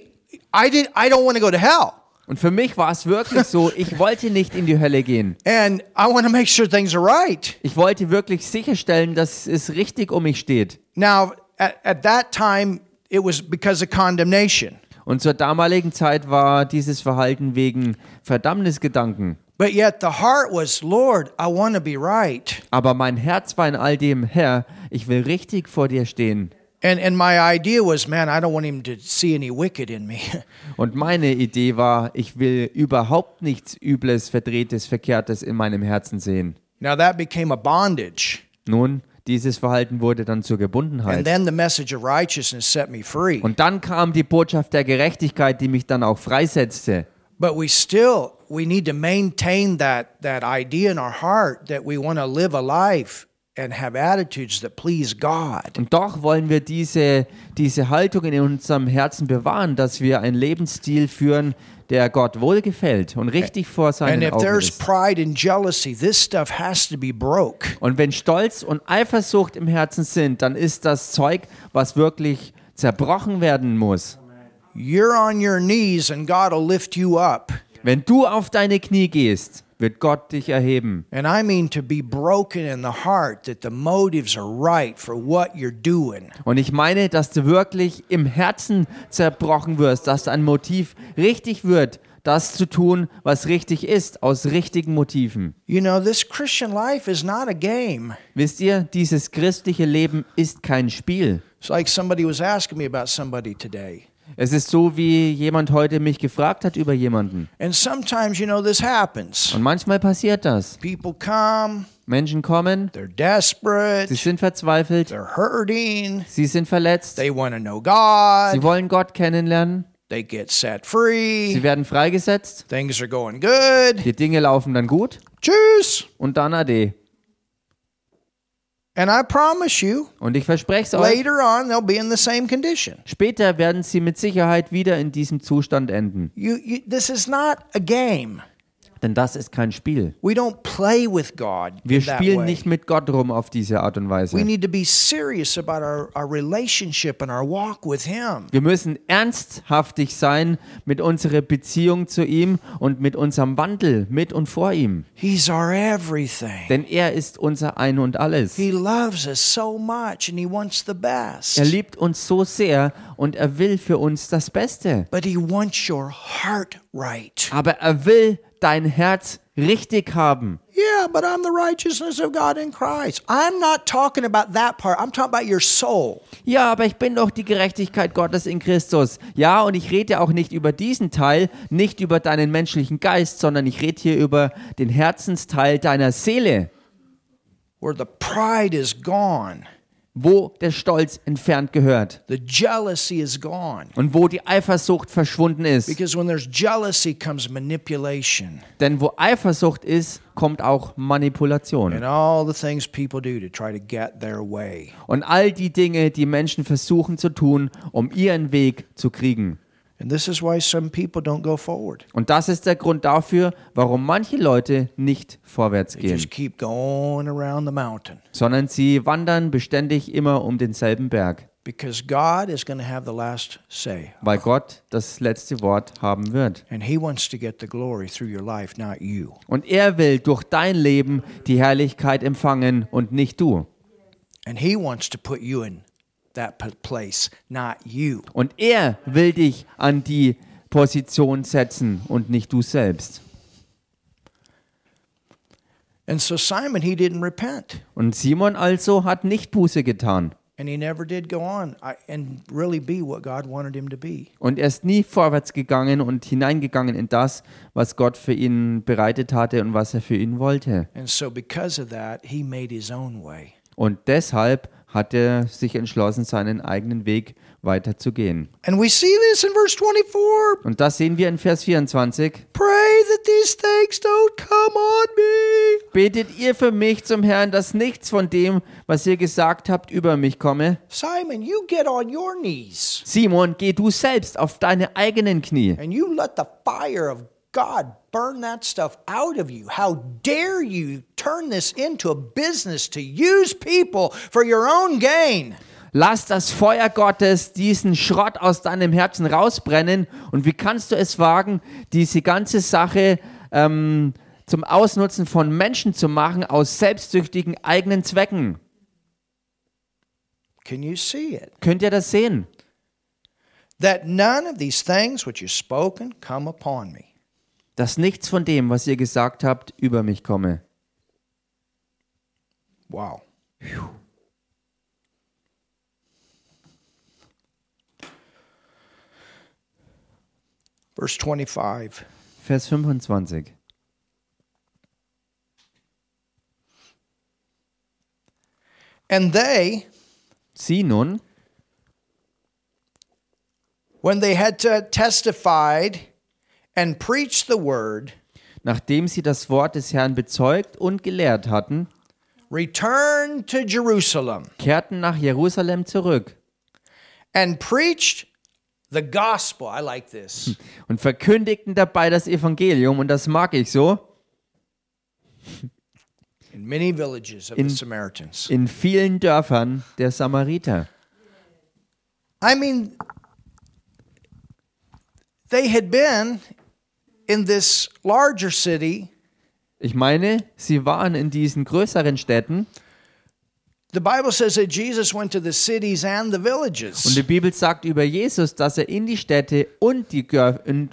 I did I don't want to go to hell. Und für mich war es wirklich so, ich wollte nicht in die Hölle gehen. And I want to make sure things are right. Ich wollte wirklich sicherstellen, dass es richtig um mich steht. Now, at, at that time, it was because of condemnation. Und zur damaligen Zeit war dieses Verhalten wegen Verdammnisgedanken. But yet the heart was, Lord, I want to be right. Aber mein Herz war in all dem, Herr, ich will richtig vor dir stehen. And and my idea was, man, I don't want him to see any wicked in me. Und meine Idee war, ich will überhaupt nichts Übles, Verdrehtes, Verkehrtes in meinem Herzen sehen. now that became a bondage. Nun, dieses Verhalten wurde dann zur Gebundenheit. Und dann kam die Botschaft der Gerechtigkeit, die mich dann auch freisetzte. But we still we need to maintain that that idea in our heart that we want to live a life and have attitudes that please God. Und doch wollen wir diese, diese Haltung in unserem Herzen bewahren, dass wir einen Lebensstil führen, der Gott wohlgefällt und richtig vor And seinen if Augen there's ist. pride and jealousy, this stuff has to be broke. Und wenn Stolz und Eifersucht im Herzen sind, dann ist das Zeug, was wirklich zerbrochen werden muss. You're on your knees and God will lift you up. Wenn du auf deine Knie gehst, wird Gott dich erheben. And I mean to be broken in the heart that the motives are right for what you're doing. Und ich meine, dass du wirklich im Herzen zerbrochen wirst, dass dein Motiv richtig wird, das zu tun, was richtig ist, aus richtigen Motiven. You know, this Christian life is not a game. Wisst ihr, dieses christliche Leben ist kein Spiel. It's like somebody was asking me about somebody today. Es ist so, wie jemand heute mich gefragt hat über jemanden. And sometimes, you know, this happens. Und manchmal passiert das. People come, Menschen kommen, they're desperate, sie sind verzweifelt, they're hurting, sie sind verletzt, they want to know sie God, wollen Gott kennenlernen, they get set sie free, werden freigesetzt, things are going good. die Dinge laufen dann gut Tschüss. und dann ade. And I promise you, Und ich verspreche es euch, later on, they'll be in the same condition. später werden sie mit Sicherheit wieder in diesem Zustand enden. You, you, this is not a game. Denn das ist kein Spiel. We don't play with God Wir spielen nicht mit Gott rum auf diese Art und We Weise. need to be serious about our, our relationship and our walk with Him. Wir müssen ernsthaftig sein mit unserer Beziehung zu ihm und mit unserem Wandel mit und vor ihm. He's our everything. Denn er ist unser Ein und alles. He loves us so much and He wants the best. Er liebt uns so sehr und er will für uns das Beste. But He wants your heart right. Aber er will dein Herz richtig haben. Yeah, but I'm the righteousness of God in Christ. I'm not talking about that part. I'm talking about your soul. Ja, aber ich bin doch die Gerechtigkeit Gottes in Christus. Ja, und ich rede auch nicht über diesen Teil, nicht über deinen menschlichen Geist, sondern ich rede hier über den Herzensteil deiner Seele, where the pride is gone, wo der Stolz entfernt gehört the jealousy is gone. und wo die Eifersucht verschwunden ist. Because when there's jealousy comes manipulation Denn wo Eifersucht ist, kommt auch Manipulation. and all the things people do to try to get their way. Und all die Dinge, die Menschen versuchen zu tun, um ihren Weg zu kriegen. And this is why some people don't go forward. Und das ist der Grund dafür, warum manche Leute nicht vorwärts gehen, just keep going around the mountain sondern sie wandern beständig immer um denselben Berg. because God is going to have the last say. weil Gott das letzte Wort haben wird. And He wants to get the glory through your life, not you. Und er will durch dein Leben die Herrlichkeit empfangen und nicht du. And He wants to put you in that place, not you. Und er will dich an die Position setzen und nicht du selbst. And so Simon, he didn't repent. Und Simon also hat nicht Buße getan. And he never did go on I- and really be what God wanted him to be. Und er ist nie vorwärts gegangen und hineingegangen in das, was Gott für ihn bereitet hatte und was er für ihn wollte. And so, because of that, he made his own way. Und deshalb hat er sich entschlossen, seinen eigenen Weg weiterzugehen. And we see this in verse 24. Und das sehen wir in Vers 24. Pray that these things don't come on me. Betet ihr für mich zum Herrn, dass nichts von dem, was ihr gesagt habt, über mich komme? Simon, you get on your knees Simon, geh du selbst auf deine eigenen Knie and you let the fire of God burn that stuff out of you. How dare you turn this into a business to use people for your own gain? Lass das Feuer Gottes diesen Schrott aus deinem Herzen rausbrennen. Und wie kannst du es wagen, diese ganze Sache ähm, zum Ausnutzen von Menschen zu machen aus selbstsüchtigen eigenen Zwecken? Can you see it? Könnt ihr das sehen? That none of these things which you've spoken come upon me. Dass nichts von dem, was ihr gesagt habt, über mich komme. Wow. Verse 25. Vers 25. And they, Sie nun, when they had testified and preached the word, nachdem sie das Wort des Herrn bezeugt und gelehrt hatten, returned to Jerusalem kehrten nach Jerusalem zurück and preached the gospel. I like this. und verkündigten dabei das Evangelium. Und das mag ich so. In many villages of the Samaritans. in vielen Dörfern der Samariter. I mean, they had been in this larger city. Ich meine, sie waren in diesen größeren Städten The Bible says that Jesus went to the cities and the und villages. die Bibel sagt über Jesus, dass er in die Städte und die,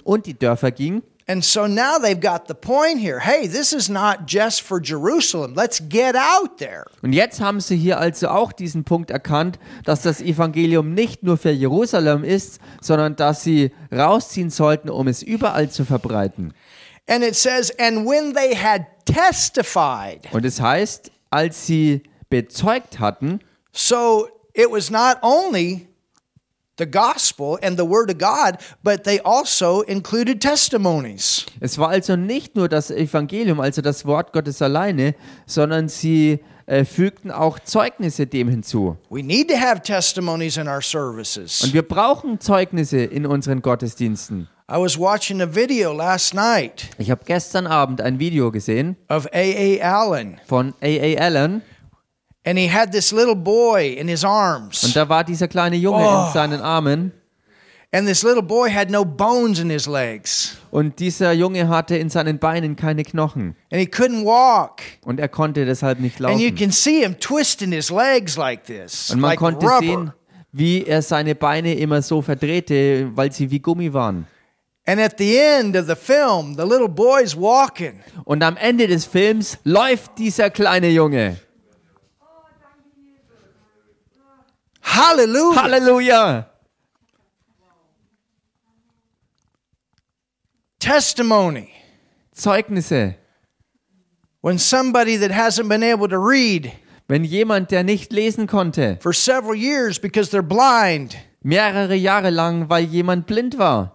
und die Dörfer ging. And so now they've got the point here. Hey, this is not just for Jerusalem. Let's get out there. Und jetzt haben sie hier also auch diesen Punkt erkannt, dass das Evangelium nicht nur für Jerusalem ist, sondern dass sie rausziehen sollten, um es überall zu verbreiten. And it says, and when they had testified. Und es heißt, als sie bezeugt hatten, So it was not only the gospel and the word of God, but they also included testimonies. es war also nicht nur das Evangelium, also das Wort Gottes alleine, sondern sie äh, fügten auch Zeugnisse dem hinzu. We need to have testimonies in our services. Und wir brauchen Zeugnisse in unseren Gottesdiensten. I was watching a video last night Ich habe gestern Abend ein Video gesehen of A.A. Allen, von A.A. Allen and he had this little boy in his und arms. da war dieser kleine Junge Oh. in seinen Armen And this little boy had no bones in his legs, und dieser Junge hatte in seinen Beinen keine Knochen and he couldn't walk. und er konnte deshalb nicht And you laufen. can see him twisting his legs like this, Und man like konnte rubber. sehen, wie er seine Beine immer so verdrehte, weil sie wie Gummi waren. And at the end of the film, the little boy's walking. Und am Ende des Films läuft dieser kleine Junge. Hallelujah. Halleluja! Testimony. Zeugnisse. When somebody that hasn't been able to read Wenn jemand, der nicht lesen konnte, for several years because they're blind, mehrere Jahre lang, weil jemand blind war,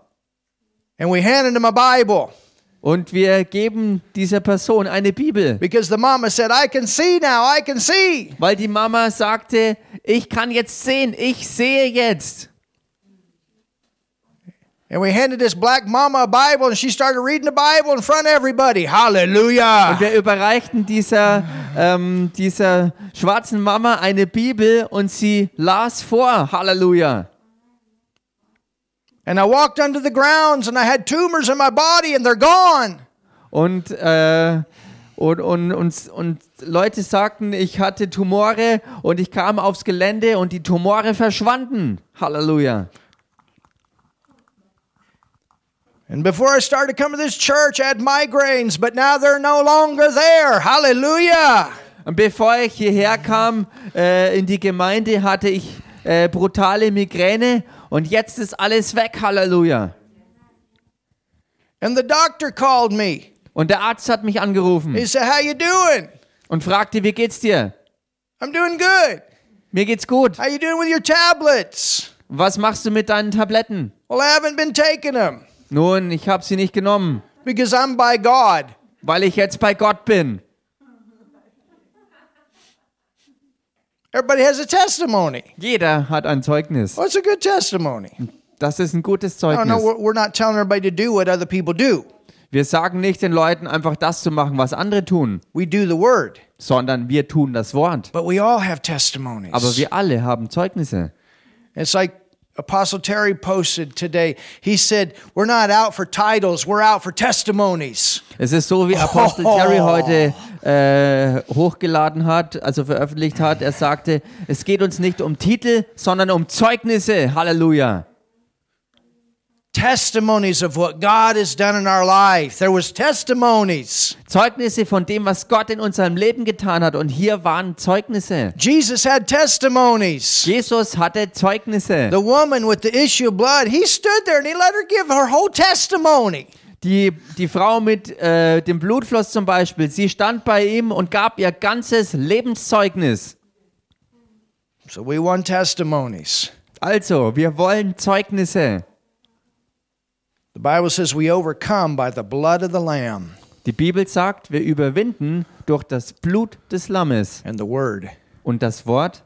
and we handed him a Bible und wir geben dieser Person eine Bibel, because the mama said, I can see now, I can see. weil die Mama sagte, ich kann jetzt sehen, ich sehe jetzt. And we handed this black mama a Bible, and she started reading the Bible in front of everybody. Hallelujah. Und wir überreichten dieser, ähm, dieser schwarzen Mama eine Bibel und sie las vor. Halleluja. And I walked under the grounds, and I had tumors in my body, and they're gone. Und, äh, und, und, und, und Leute sagten, ich hatte Tumore und ich kam aufs Gelände und die Tumore verschwanden. Halleluja. And before I started coming to this church, I had migraines, but now they're no longer there. Hallelujah. Und bevor ich hierher kam äh, in die Gemeinde, hatte ich äh, brutale Migräne und jetzt ist alles weg. Halleluja. And the doctor called me. Und der Arzt hat mich angerufen He said, "How you doing?" und fragte, wie geht's dir? I'm doing good. Mir geht's gut. How you doing with your tablets? Was machst du mit deinen Tabletten? Well, I haven't been taking them Nun, ich habe sie nicht genommen, because I'm by God. weil ich jetzt bei Gott bin. Everybody has a testimony. Jeder hat ein Zeugnis. What's a good testimony? Das ist ein gutes No, no, Zeugnis. we're we're not telling everybody to do what other people do. Wir sagen nicht den Leuten einfach das zu machen, was andere tun, We do the word, sondern wir tun das Wort. but we all have testimonies. Aber wir alle haben Zeugnisse. It's like Apostle Terry posted today. He said, We're not out for titles, we're out for testimonies. Es ist so, wie Apostel Oh. Terry heute äh, hochgeladen hat, also veröffentlicht hat. Er sagte, es geht uns nicht um Titel, sondern um Zeugnisse. Halleluja. Testimonies of what God has done in our life. There was testimonies. Zeugnisse von dem, was Gott in unserem Leben getan hat. Und hier waren Zeugnisse. Jesus had testimonies. Jesus hatte Zeugnisse. The woman with the issue of blood, he stood there and he let her give her whole testimony. Die, die Frau mit äh, dem Blutfluss zum Beispiel, sie stand bei ihm und gab ihr ganzes Lebenszeugnis. So we want testimonies. Also, wir wollen Zeugnisse. The Bible says we overcome by the blood of the Lamb Die Bibel sagt, wir überwinden durch das Blut des Lammes. and the Word. Und das Wort,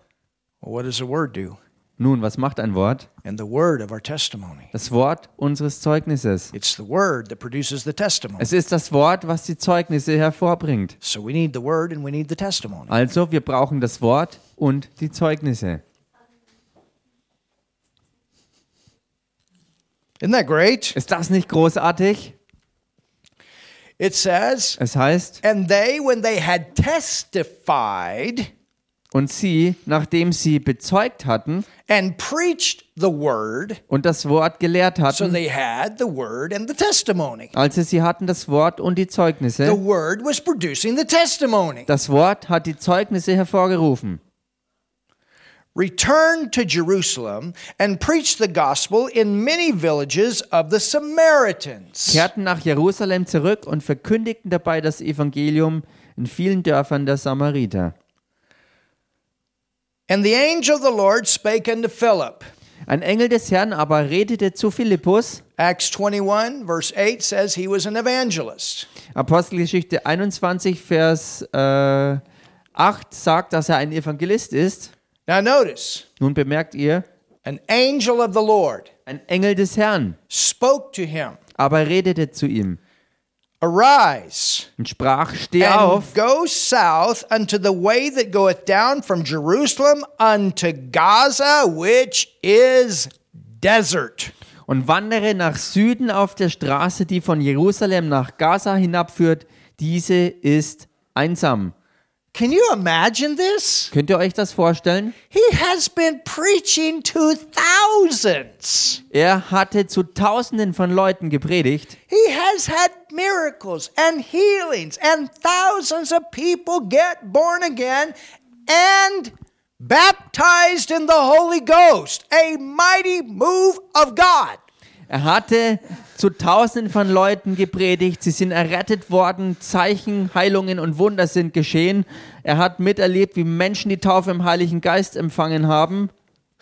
Well, what does the Word do? nun, was macht ein Wort? And the Word of our testimony. Das Wort unseres Zeugnisses. It's the Word that produces the testimony. Es ist das Wort, was die Zeugnisse hervorbringt. So we need the Word and we need the testimony. Also, wir brauchen das Wort und die Zeugnisse. Isn't that great? Ist das nicht großartig? It says, Es heißt, And they, when they had testified und sie, nachdem sie bezeugt hatten and preached the Word, und das Wort gelehrt so hatten, they had the Word and the testimony. also sie hatten das Wort und die The Zeugnisse, Word was producing the testimony. das Wort hat die Zeugnisse hervorgerufen. Returned to Jerusalem and preached the gospel in many villages of the Samaritans. kehrten nach Jerusalem zurück und verkündigten dabei das Evangelium in vielen Dörfern der Samariter. And the angel of the Lord spake unto Philip. Ein Engel des Herrn aber redete zu Philippus. Acts 21, verse 8 says he was an evangelist. Apostelgeschichte 21, Vers äh, 8 sagt, dass er ein Evangelist ist. Now notice, Nun bemerkt ihr, an angel of the Lord ein Engel des Herrn spoke to him, aber redete zu ihm Arise und sprach, steh and auf go south unto the way that goeth down from Jerusalem unto Gaza, which is desert. und wandere nach Süden auf der Straße, die von Jerusalem nach Gaza hinabführt. Diese ist einsam. Can you imagine this? Könnt ihr euch das vorstellen? He has been preaching to thousands. Er hatte zu Tausenden von Leuten gepredigt He has had miracles and healings, and thousands of people get born again and baptized in the Holy Ghost. A mighty move of God. Er hatte zu Tausenden von Leuten gepredigt. Sie sind errettet worden. Zeichen, Heilungen und Wunder sind geschehen. Er hat miterlebt, wie Menschen die Taufe im Heiligen Geist empfangen haben.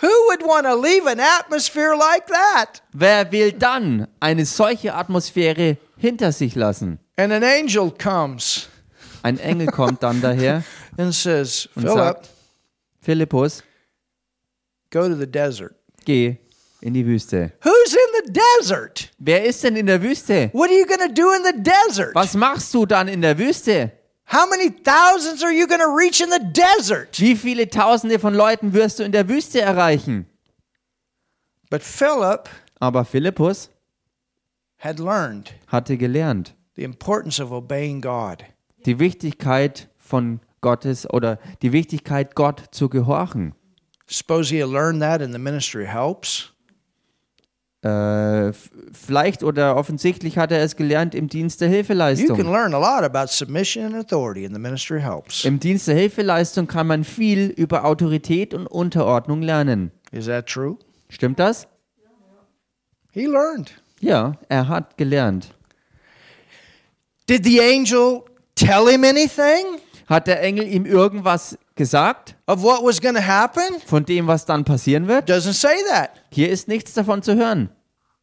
Who would want to leave an atmosphere like that? Wer will dann eine solche Atmosphäre hinter sich lassen? And an angel comes Ein Engel kommt dann daher and says, und Philip, sagt, Philippus, go to the desert. geh in die Wüste. Who's in the desert? Wer ist denn in der Wüste? What are you to do in the desert? Was machst du dann in der Wüste? How many thousands are you to reach in the desert? Wie viele Tausende von Leuten wirst du in der Wüste erreichen? But Philip Aber Philippus had learned hatte gelernt, the importance of obeying God. die Wichtigkeit von Gottes oder die Wichtigkeit Gott zu gehorchen. Suppose he had learned that in the ministry helps. Äh, vielleicht oder offensichtlich hat er es gelernt im Dienst der You can Hilfeleistung. learn a lot about submission and authority in the ministry of helps. Im Dienst der Hilfeleistung kann man viel über Autorität und Unterordnung lernen. Is that true? Stimmt das? He learned. Ja, er hat gelernt. Did the angel tell him anything Hat der Engel ihm irgendwas gesagt of what was going to happen? von dem, was dann passieren wird? Doesn't say that. Hier ist nichts davon zu hören.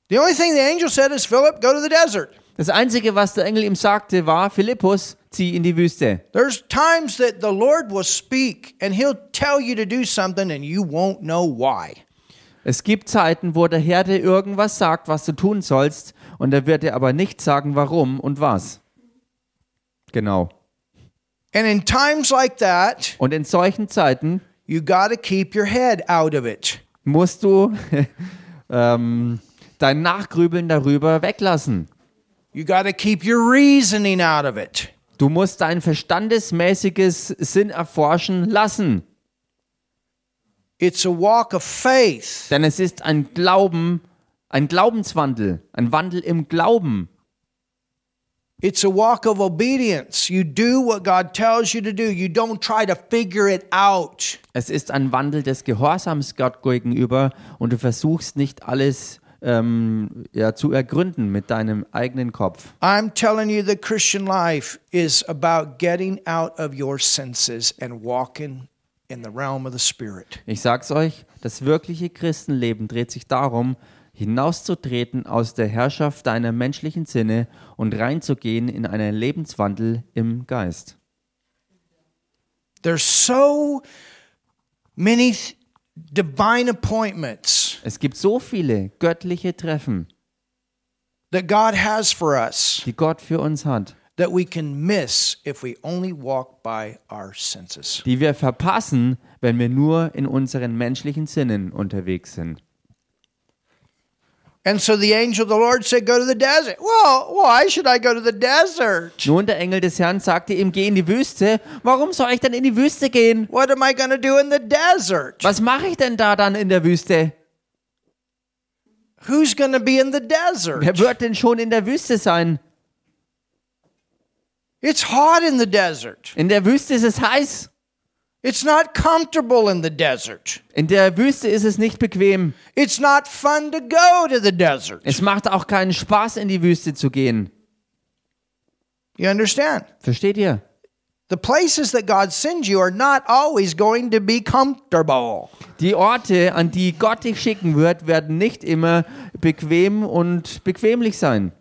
The only thing the angel said is, Philip, go to the desert. Das Einzige, was der Engel ihm sagte, war, Philippus, zieh in die Wüste. There's times that the Lord will speak and he'll tell you to do something and you won't know why. Es gibt Zeiten, wo der Herr dir irgendwas sagt, was du tun sollst, und er wird dir aber nicht sagen, warum und was. Genau. And in times like that, Und in solchen Zeiten you got to keep your head out of it. musst du ähm, dein Nachgrübeln darüber weglassen. You got to keep your reasoning out of it. Du musst dein verstandesmäßiges Sinn erforschen lassen. It's a walk of faith. Denn es ist ein Glauben, ein Glaubenswandel, ein Wandel im Glauben. It's a walk of obedience. You do what God tells you to do. You don't try to figure it out. Es ist ein Wandel des Gehorsams Gott gegenüber und du versuchst nicht alles ähm, ja, zu ergründen mit deinem eigenen Kopf. I'm telling you, the Christian life is about getting out of your senses and walking in the realm of the Spirit. Ich sag's euch, das wirkliche Christenleben dreht sich darum, hinauszutreten aus der Herrschaft deiner menschlichen Sinne und reinzugehen in einen Lebenswandel im Geist. There's so many divine appointments Es gibt so viele göttliche Treffen, that God has for us die Gott für uns hat, that we can miss if we only walk by our senses. die wir verpassen, wenn wir nur in unseren menschlichen Sinnen unterwegs sind. And so the angel of the Lord said, Go to the desert. Well, why should I go to the desert? Nun, der Engel des Herrn sagte ihm, geh in die Wüste. Warum soll ich denn in die Wüste gehen? What am I going to do in the desert? Was mache ich denn da dann in der Wüste? Who's going to be in the desert? Wer wird denn schon in der Wüste sein? It's hot in the desert. In der Wüste ist es heiß. It's not comfortable in the desert. In der Wüste ist es nicht bequem. It's not fun to go to the desert. Es macht auch keinen Spaß, in die Wüste zu gehen. You understand? Versteht ihr? The places that God sends you are not always going to be comfortable. Die Orte, an die Gott dich schicken wird, werden nicht immer bequem und bequemlich sein.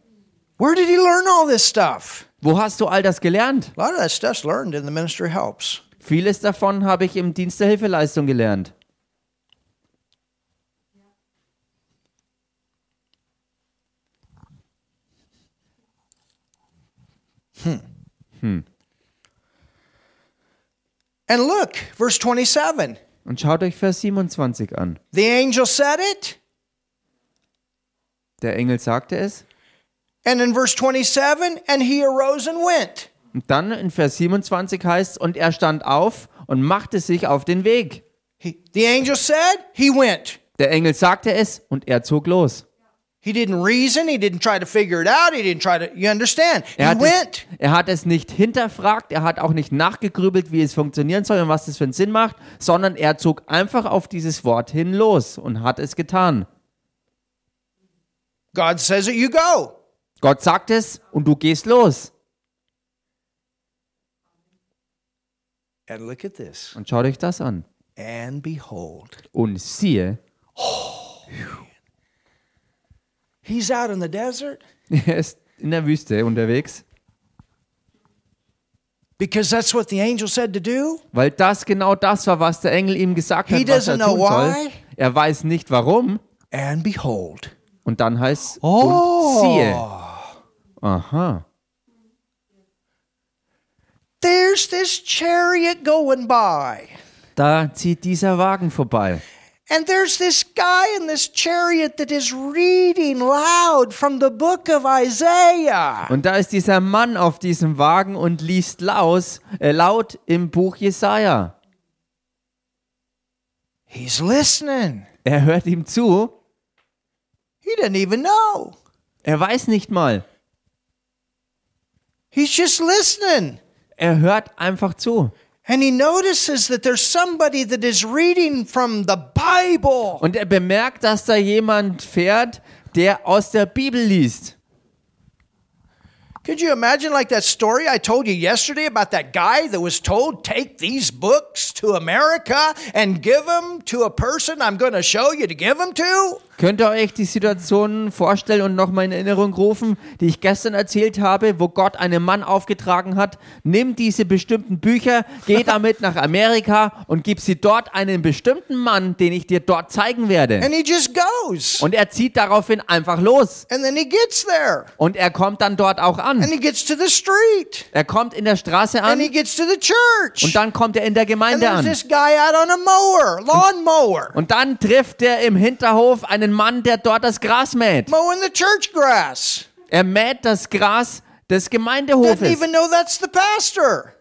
Where did he learn all this stuff? Wo hast du all das gelernt? A lot of that stuff's learned in the ministry helps. Vieles davon habe ich im Dienst der Hilfeleistung gelernt. And look, verse 27. Und schaut euch Vers 27 an. The angel said it. Der Engel sagte es. And in verse 27, and he arose and went. Und dann in Vers 27 heißt es, und er stand auf und machte sich auf den Weg. He, the angel said, he went. Der Engel sagte es und er zog los. He didn't reason. He didn't try to figure it out. He didn't try to, you understand? He Er hat, es, went. er hat es nicht hinterfragt, er hat auch nicht nachgegrübelt, wie es funktionieren soll und was das für einen Sinn macht, sondern er zog einfach auf dieses Wort hin los und hat es getan. God says it, you go. Gott sagt es und du gehst los. And look at this. Und schaut euch das an. And behold, Und siehe, he's out in the desert er ist in der Wüste unterwegs, because that's what the angel said to do. weil das genau das war, was der Engel ihm gesagt He hat, was er doesn't know tun soll. why. Er weiß nicht warum. And behold, Und dann heißt Oh. und siehe. Aha. There's this chariot going by. Da zieht dieser Wagen vorbei. And there's this guy in this chariot that is reading loud from the book of Isaiah. Und da ist dieser Mann auf diesem Wagen und liest laut, äh, laut im Buch Jesaja. He's listening. Er hört ihm zu. He doesn't even know. Er weiß nicht mal. He's just listening. Er hört einfach zu. And he notices that there's somebody that is reading from the Bible. Und er bemerkt, dass da jemand fährt, der aus der Bibel liest. Could you imagine, like that story I told you yesterday about that guy that was told, take these books to America and give them to a person I'm going to show you to give them to? Könnt ihr euch die Situation vorstellen und nochmal in Erinnerung rufen, die ich gestern erzählt habe, wo Gott einem Mann aufgetragen hat, nimm diese bestimmten Bücher, geh damit nach Amerika und gib sie dort einem bestimmten Mann, den ich dir dort zeigen werde. And he just goes. Und er zieht daraufhin einfach los. And then he gets there. Und er kommt dann dort auch And an. he gets to the street. Er kommt in der Straße And he an gets to the church. und dann kommt er in der And Gemeinde there's an. this guy out on a mower, lawn mower, Und dann trifft er im Hinterhof einen Mann, der dort das Gras mäht. mowing the church grass. Er mäht das Gras des Gemeindehofes. even know that's the pastor.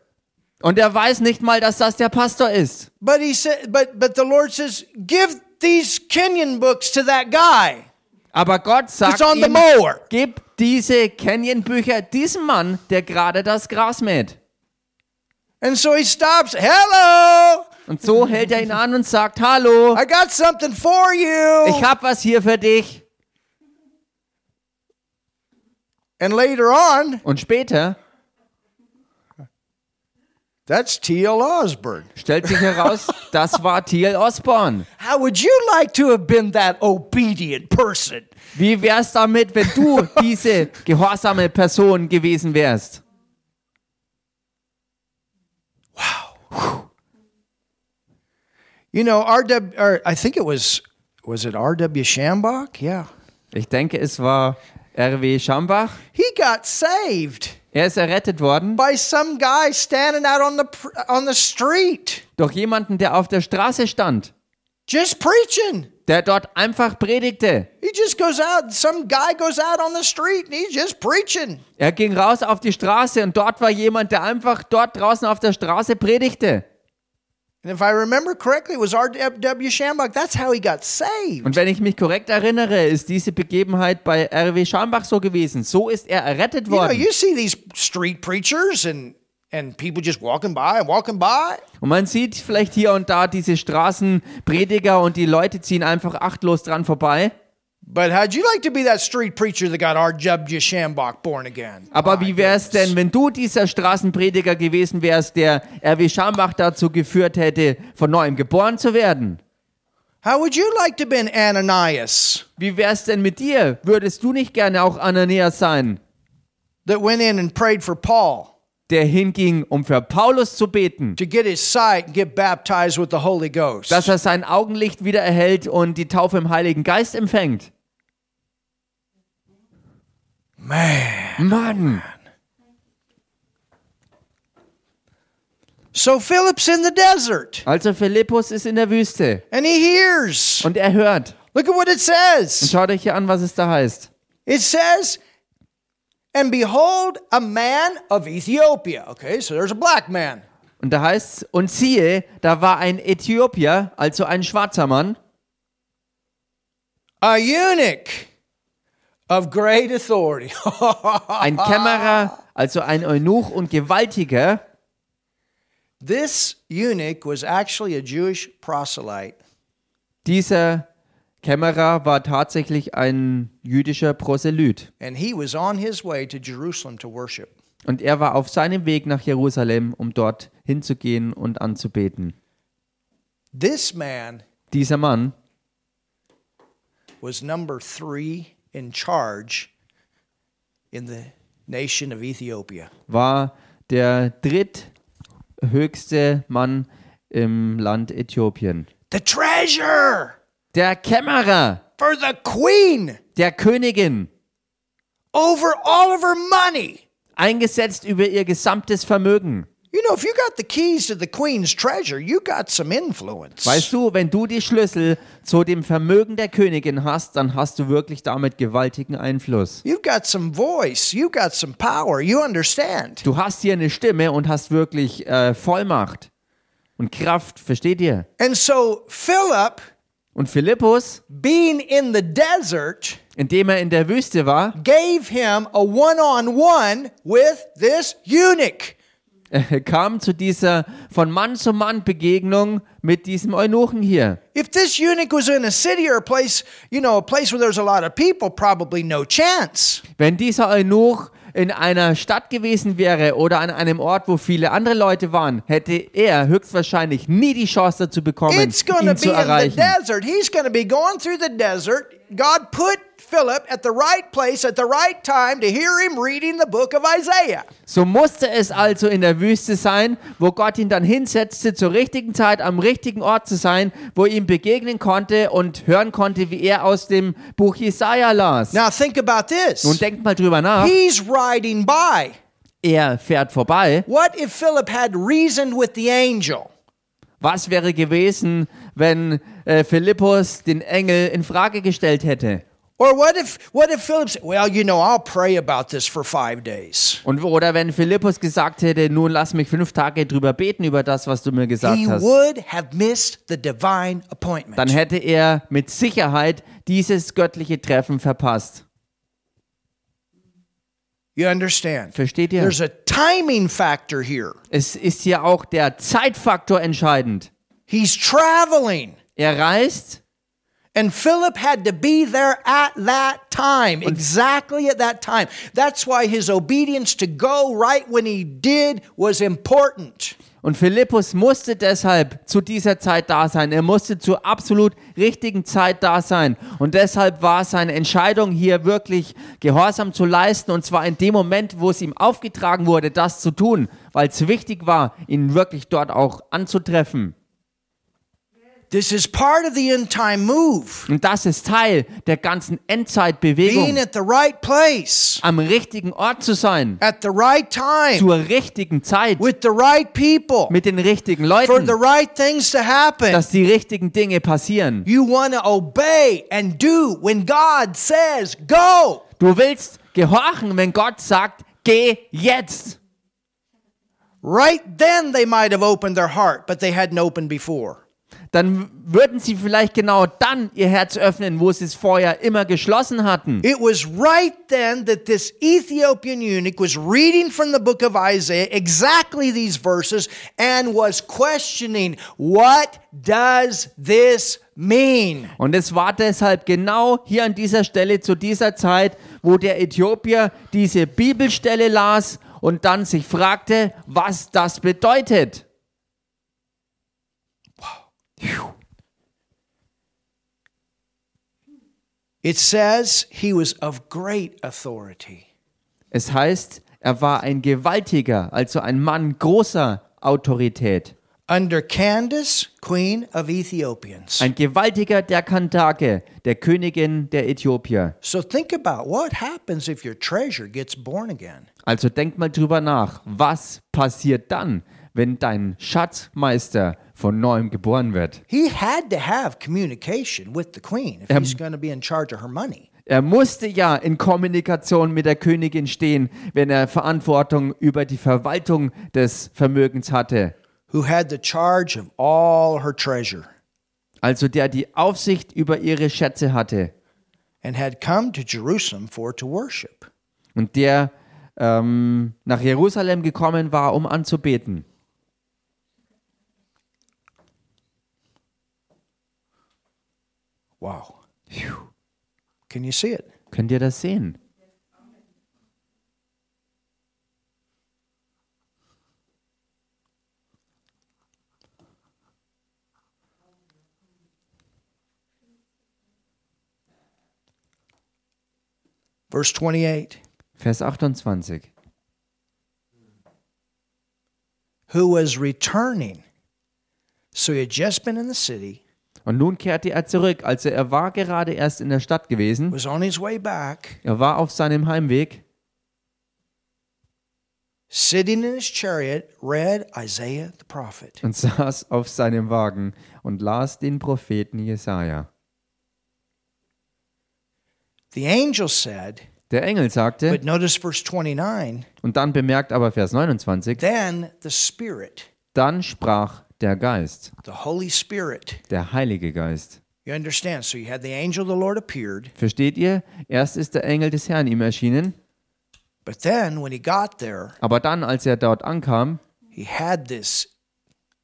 Und er weiß nicht mal, dass das der Pastor ist. But he said, but but the Lord says, give these Kenyan books to that guy. Aber Gott sagt ihm, gib diese Canyon-Bücher diesem Mann, der gerade das Gras mäht. And so he stops. Hello, Und so hält er ihn an und sagt, hallo, I got something for you. ich hab was hier für dich. And later on, Und später that's T.L. Osborne. stellt sich heraus, das war T.L. Osborne. How would you like to have been that obedient person? Wie wär's damit, wenn du diese gehorsame Person gewesen wärst? You know, R.W. Or I think it was was it R.W. Shambach? Yeah, Ich denke, es war R.W. Schambach. he got saved Er ist errettet worden by some guy standing out on the on the street, durch jemanden, der auf der Straße stand, just preaching. der dort einfach predigte. He just goes out. Some guy goes out on the street and he's just preaching. Er ging raus auf die Straße und dort war jemand, der einfach dort draußen auf der Straße predigte. Und wenn ich mich korrekt erinnere, ist diese Begebenheit bei R.W. Schambach so gewesen. So ist er errettet You know, worden. you see these street preachers and and people just walking by and walking by. Und man sieht vielleicht hier und da diese Straßenprediger und die Leute ziehen einfach achtlos dran vorbei. But how'd you like to be that street preacher that got R.W. Shambach born again? Aber wie wäre es goodness. denn, wenn du dieser Straßenprediger gewesen wärst, der R.W. Schambach dazu geführt hätte, von neuem geboren zu werden? How would you like to be an Ananias Wie wäre es denn mit dir? Würdest du nicht gerne auch Ananias sein, that went in and prayed for Paul der hinging, um für Paulus zu beten, to get his sight and get baptized with the Holy Ghost? dass er sein Augenlicht wieder erhält und die Taufe im Heiligen Geist empfängt? Man. Mann! So Philip's in the desert Also Philippus ist in der Wüste and he hears. und er hört. Look at what it Und says. schaut euch hier an, was es da heißt. It says, and behold, a man of Ethiopia. Okay, so there's a black man. Und da heißt und siehe, da war ein Äthiopier, also ein schwarzer Mann, a eunuch of great authority. ein Kämmerer, also ein Eunuch und Gewaltiger. this eunuch was actually a Jewish proselyte. Dieser Kämmerer war tatsächlich ein jüdischer Proselyt. And he was on his way to Jerusalem to worship. Und er war auf seinem Weg nach Jerusalem, um dort hinzugehen und anzubeten. This man Dieser Mann was number three in charge in the nation of Ethiopia. war der dritthöchste Mann im Land Äthiopien. The treasure! Der Kämmerer! for the queen der Königin, over all of her money. eingesetzt über ihr gesamtes Vermögen. You know, if you got the keys to the queen's treasure, you got some influence. Weißt du, wenn du die Schlüssel zu dem Vermögen der Königin hast, dann hast du wirklich damit gewaltigen Einfluss. You've got some voice, you got some power, you understand. Du hast hier eine Stimme und hast wirklich äh, Vollmacht und Kraft, versteht ihr? And so Philip, Und Philippus, being in the desert, indem er in der Wüste war, gave him a one on one with this eunuch. Äh, kam zu dieser von Mann zu Mann Begegnung mit diesem Eunuchen hier. If this eunuch was in a city or a place, you know, a place where there's a lot of people, probably no chance. Wenn dieser Eunuch in einer Stadt gewesen wäre oder an einem Ort, wo viele andere Leute waren, hätte er höchstwahrscheinlich nie die Chance dazu bekommen, It's going to ihn be zu in the erreichen. desert. He's going to be going through the desert. God put Philip at the right place at the right time to hear him reading the book of Isaiah. So musste es also in der Wüste sein, wo Gott ihn dann hinsetzte, zur richtigen Zeit am richtigen Ort zu sein, wo ihm begegnen konnte und hören konnte, wie er aus dem Buch Jesaja las. Now think about this. Nun denkt mal drüber nach. He's riding by. Er fährt vorbei. What if Philip had reasoned with the angel? Was wäre gewesen, wenn äh, Philippus den Engel in Frage gestellt hätte? Or what if what if Philip said, "Well, you know, I'll pray about this for 5 days." Und, oder wenn Philippus gesagt hätte, nun lass mich fünf Tage drüber beten über das, was du mir gesagt He hast, would have missed the divine appointment. dann hätte er mit Sicherheit dieses göttliche Treffen verpasst. You understand? Versteht ihr? There's a timing factor here. Es ist hier auch der Zeitfaktor entscheidend. He's traveling. Er reist And Philip had to be there at that time, exactly at that time. That's why his obedience to go right when he did was important. und Philippus musste deshalb zu dieser Zeit da sein. Er musste zur absolut richtigen Zeit da sein. Und deshalb war seine Entscheidung hier wirklich Gehorsam zu leisten. Und zwar in dem Moment, wo es ihm aufgetragen wurde, das zu tun, weil es wichtig war, ihn wirklich dort auch anzutreffen. This is part of the end time move. Und das ist Teil der ganzen Endzeitbewegung. Being at the right place, Am richtigen Ort zu sein, at the right time, zur richtigen Zeit, with the right people, mit den richtigen for the Leuten, right things to happen. dass die richtigen Dinge passieren. You want to obey and do when God says go. Du willst gehorchen, wenn Gott sagt, geh jetzt. Right then, they might have opened their heart, but they hadn't opened before. Dann würden sie vielleicht genau dann ihr Herz öffnen, wo sie es vorher immer geschlossen hatten. It was right then that this Ethiopian eunuch was reading from the book of Isaiah exactly these verses and was questioning, What does this mean? Und es war deshalb genau hier an dieser Stelle zu dieser Zeit, wo der Äthiopier diese Bibelstelle las und dann sich fragte, was das bedeutet. It says he was of great authority. Es heißt, er war ein Gewaltiger, also ein Mann großer Autorität. Under Candace, Queen of Ethiopians. Ein Gewaltiger der Kantake, der Königin der Äthiopier. So think about what happens if your treasure gets born again. Also denk mal drüber nach, was passiert dann, wenn dein Schatzmeister von neuem geboren wird? He had to have communication with the queen if he's going to be in charge of her money. Er musste ja in Kommunikation mit der Königin stehen, wenn er Verantwortung über die Verwaltung des Vermögens hatte. Who had the charge of all her treasure Also der die Aufsicht über ihre Schätze hatte and had come to Jerusalem for to worship. und der ähm, nach Jerusalem gekommen war, um anzubeten. Wow. Can you see it? Könnt ihr das sehen? Verse 28 Vers 28. Who was returning. So he had just been in the city Und nun kehrte er zurück. Also er war gerade erst in der Stadt gewesen. was on his way back, Er war auf seinem Heimweg sitting in his chariot, read Isaiah the prophet. und saß auf seinem Wagen und las den Propheten Jesaja. The angel said, Der Engel sagte, but notice verse 29, und dann bemerkt aber Vers 29, then the Spirit, dann sprach der Geist, the Holy Spirit. der Heilige Geist. You understand? So you had the angel of the Lord appeared, Versteht ihr? Erst ist der Engel des Herrn ihm erschienen, but then when he got there, aber dann, als er dort ankam, he had this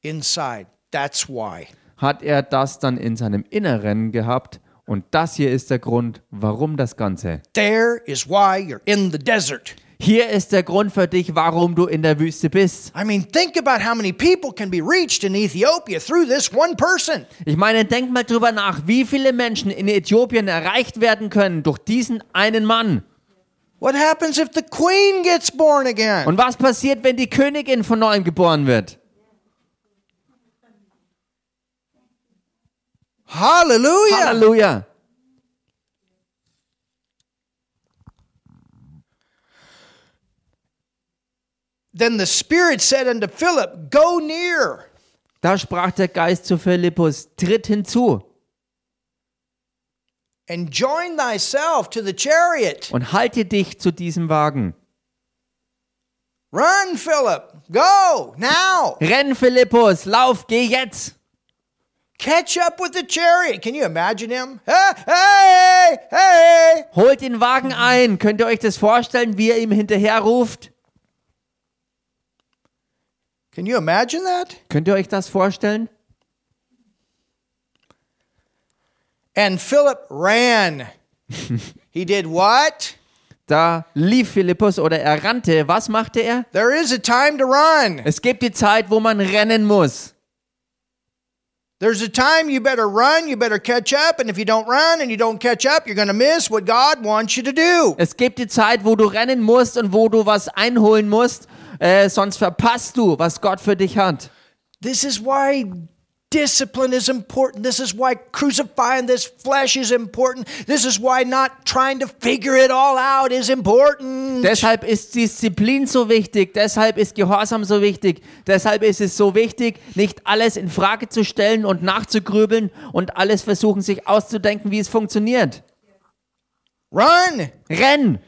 inside. That's why. hat er das dann in seinem Inneren gehabt. Und das hier ist der Grund, warum das Ganze. There is why you're in the desert. Hier ist der Grund für dich, warum du in der Wüste bist. I mean, think about how many people can be reached in Ethiopia through this one person. Ich meine, denk mal drüber nach, wie viele Menschen in Äthiopien erreicht werden können durch diesen einen Mann. What happens if the queen gets born again? Und was passiert, wenn die Königin von neuem geboren wird? Hallelujah. Halleluja. Then the Spirit said unto Philip, Go near Da sprach der Geist zu Philippus, tritt hinzu and join thyself to the chariot. und halte dich zu diesem Wagen. Run, Philip. Go now. Renn, Philippus, lauf, geh jetzt. Catch up with the chariot. Can you imagine him? Hey, hey, hey. Holt den Wagen ein. Könnt ihr euch das vorstellen, wie er ihm hinterher ruft? Can you imagine that? Könnt ihr euch das vorstellen? And Philip ran. he did what? Da lief Philippus oder er rannte. Was machte er? There is a time to run. Es gibt die Zeit, wo man rennen muss. There's a time you better run, you better catch up, and if you don't run and you don't catch up, you're going to miss what God wants you to do. Es gibt die Zeit, wo du rennen musst und wo du was einholen musst, äh, sonst verpasst du, was Gott für dich hat. This is why discipline is important. This is why crucifying this flesh is important. This is why not trying to figure it all out is important. Deshalb ist Disziplin so wichtig, deshalb ist Gehorsam so wichtig, deshalb ist es so wichtig, nicht alles in Frage zu stellen und nachzugrübeln und alles versuchen, sich auszudenken, wie es funktioniert. Run! Renn!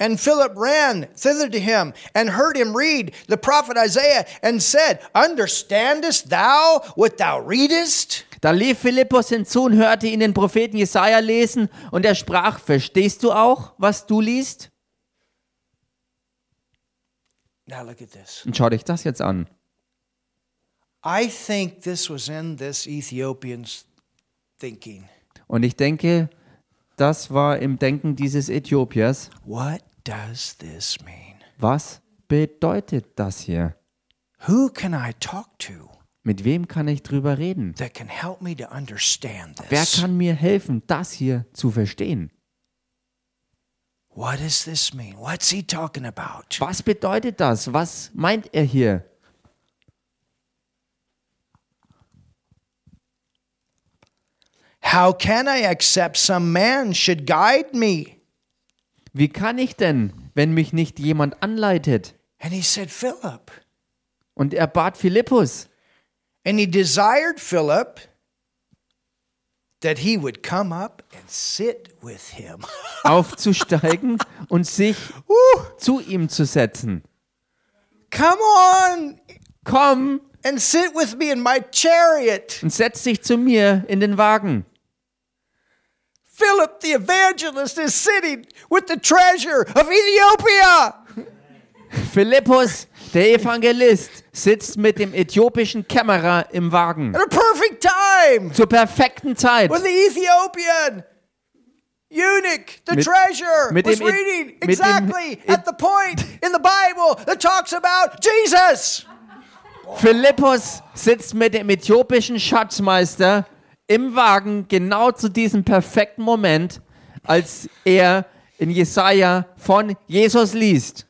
And Philip ran thither to him and heard him read the prophet Isaiah and said, Understandest thou what thou readest? Da lief Philippus hinzu und hörte ihn den Propheten Jesaja lesen und er sprach: Verstehst du auch, was du liest? Now look at this. Und schau dich das jetzt an. I think this was in this Ethiopian's thinking. Und ich denke, das war im Denken dieses Äthiopiers. What? Was bedeutet das hier? Who can I talk to Mit wem kann ich drüber reden? that can help me to understand Wer kann mir helfen, das hier zu verstehen? What does this mean? What's he talking about? Was bedeutet das? Was meint er hier? How can I accept some man should guide me? Wie kann ich denn, wenn mich nicht jemand anleitet? And he said, Philip. Und er bat Philippus And he desired Philip that he would come up and sit with him. aufzusteigen und sich Woo! zu ihm zu setzen. Come on Komm and sit with me in my chariot. und setz dich zu mir in den Wagen. Philip the evangelist is sitting with the treasure of Ethiopia. Philippus, der Evangelist, sitzt mit dem äthiopischen Kämmerer im Wagen. At a perfect time Zur perfekten Zeit. when the Ethiopian eunuch, the Mit- treasure, mit was dem reading dem exactly E- at the point in the Bible that talks about Jesus. Philippus sitzt mit dem äthiopischen Schatzmeister im Wagen genau zu diesem perfekten Moment, als er in Jesaja von Jesus liest.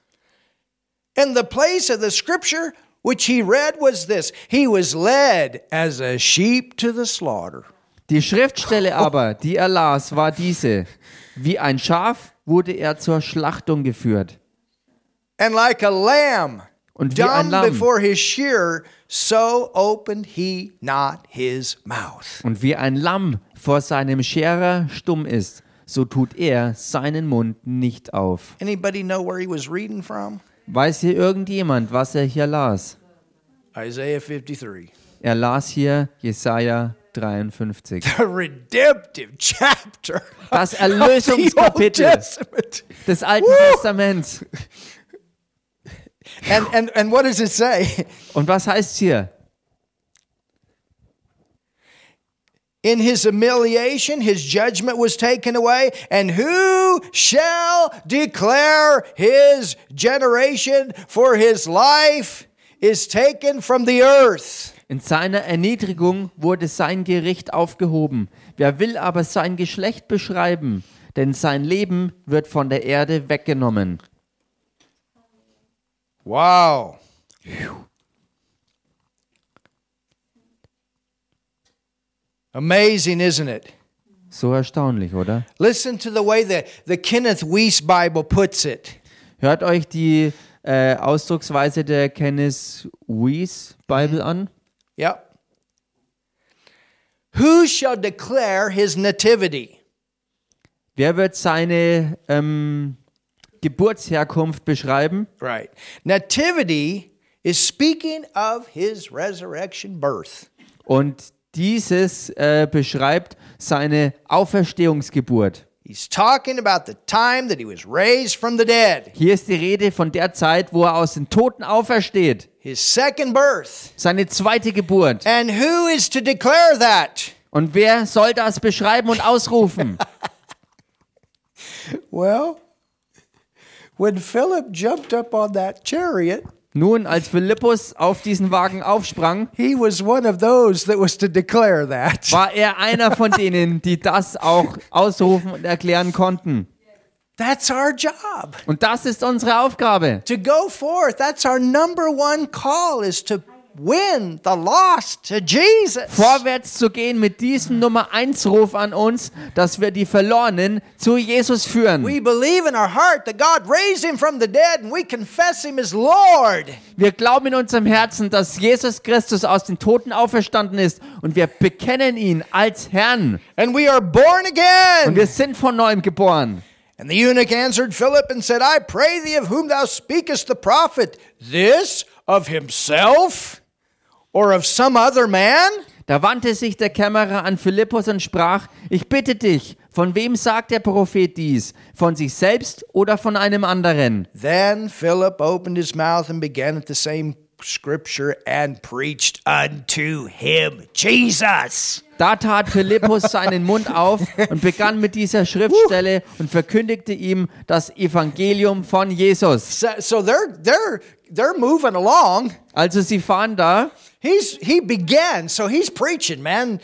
And the place of the scripture which he read was this He was led as a sheep to the slaughter. Die Schriftstelle aber, die er las, war diese. Wie ein Schaf wurde er zur Schlachtung geführt. And like a lamb Und wie ein Lamm. before his shearer, so opened he not his mouth. Und wie ein Lamm vor seinem Scherer stumm ist, so tut er seinen Mund nicht auf. Anybody know where he was reading from? Weiß hier irgendjemand, was er hier las? Isaiah 53. Er las hier Jesaja 53. The redemptive chapter Das Erlösungskapitel des Alten! Testaments. And, and, and what does it say? Und was heißt hier? In his humiliation, his judgment was taken away. And who shall declare his generation? For his life is taken from the earth. In seiner Erniedrigung wurde sein Gericht aufgehoben. Wer will aber sein Geschlecht beschreiben? Denn sein Leben wird von der Erde weggenommen. Wow. Amazing, isn't it? So erstaunlich, oder? Listen to the way the, the Kenneth Weiss Bible puts it. Hört euch die äh, Ausdrucksweise der Kenneth Weiss Bible an. Yep. Who shall declare his nativity? Wer wird seine ähm, Geburtsherkunft beschreiben? Right. Nativity is speaking of his resurrection birth. Und dieses äh, beschreibt seine Auferstehungsgeburt. He's talking about the time that he was raised from the dead, Hier ist die Rede von der Zeit, wo er aus den Toten aufersteht. his second birth. Seine zweite Geburt. And who is to declare that? Und wer soll das beschreiben und ausrufen? Well, when Philip jumped up on that chariot, Nun, als Philippus auf diesen Wagen aufsprang, he was one of those that was to declare that. war er einer von denen, die das auch ausrufen und erklären konnten. That's our job. Und das ist unsere Aufgabe. To go forth, that's our number one call is to win the lost to Jesus. Vorwärts zu gehen mit diesem Nummer 1 Ruf an uns, dass wir die Verlorenen zu Jesus führen. We believe in our heart that God raised him from the dead and we confess him as Lord. Wir glauben in unserem Herzen, dass Jesus Christus aus den Toten auferstanden ist und wir bekennen ihn als Herrn. And we are born Und wir again. sind von neuem geboren. And the eunuch answered Philip and said, I pray thee, of whom thou speakest the prophet, this of himself or of some other man? Da wandte sich der Kämmerer an Philippus und sprach, ich bitte dich, von wem sagt der Prophet dies? Von sich selbst oder von einem anderen? Then Philip opened his mouth and began at the same scripture and preached unto him Jesus. Da tat Philippus seinen Mund auf und begann mit dieser Schriftstelle und verkündigte ihm das Evangelium von Jesus. So, so they're they're they're moving along. Also sie fahren da He's he began, so he's preaching, man,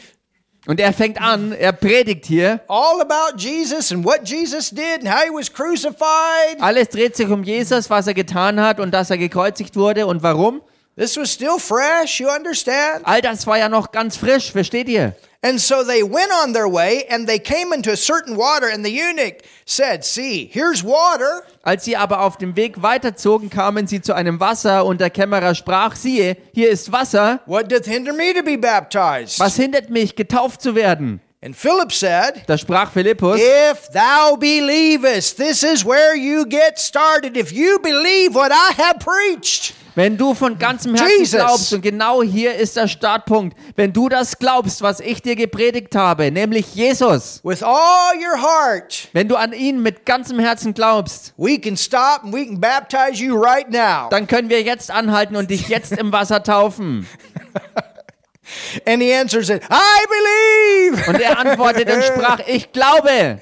und er fängt an, er predigt hier. all about Jesus and what Jesus did and how he was crucified. Alles dreht sich um Jesus, was er getan hat und dass er gekreuzigt wurde und warum. This was still fresh, you understand? All das war ja noch ganz frisch, versteht ihr? And so they went on their way and they came into a certain water and the eunuch said, "See, here's water." Als sie aber auf dem Weg weiterzogen, kamen sie zu einem Wasser und der Kämmerer sprach, siehe, hier ist Wasser, What doth hinder me to be baptized? was hindert mich, getauft zu werden? And Philip said, Da sprach Philippus, If thou believest, this is where you get started. If you believe what I have preached, wenn du von ganzem Herzen Jesus. glaubst, und genau hier ist der Startpunkt, wenn du das glaubst, was ich dir gepredigt habe, nämlich Jesus, with all your heart, wenn du an ihn mit ganzem Herzen glaubst, we can stop and we can baptize you right now. dann können wir jetzt anhalten und dich jetzt im Wasser taufen. And he answers it, I believe Und er antwortete und sprach, ich glaube,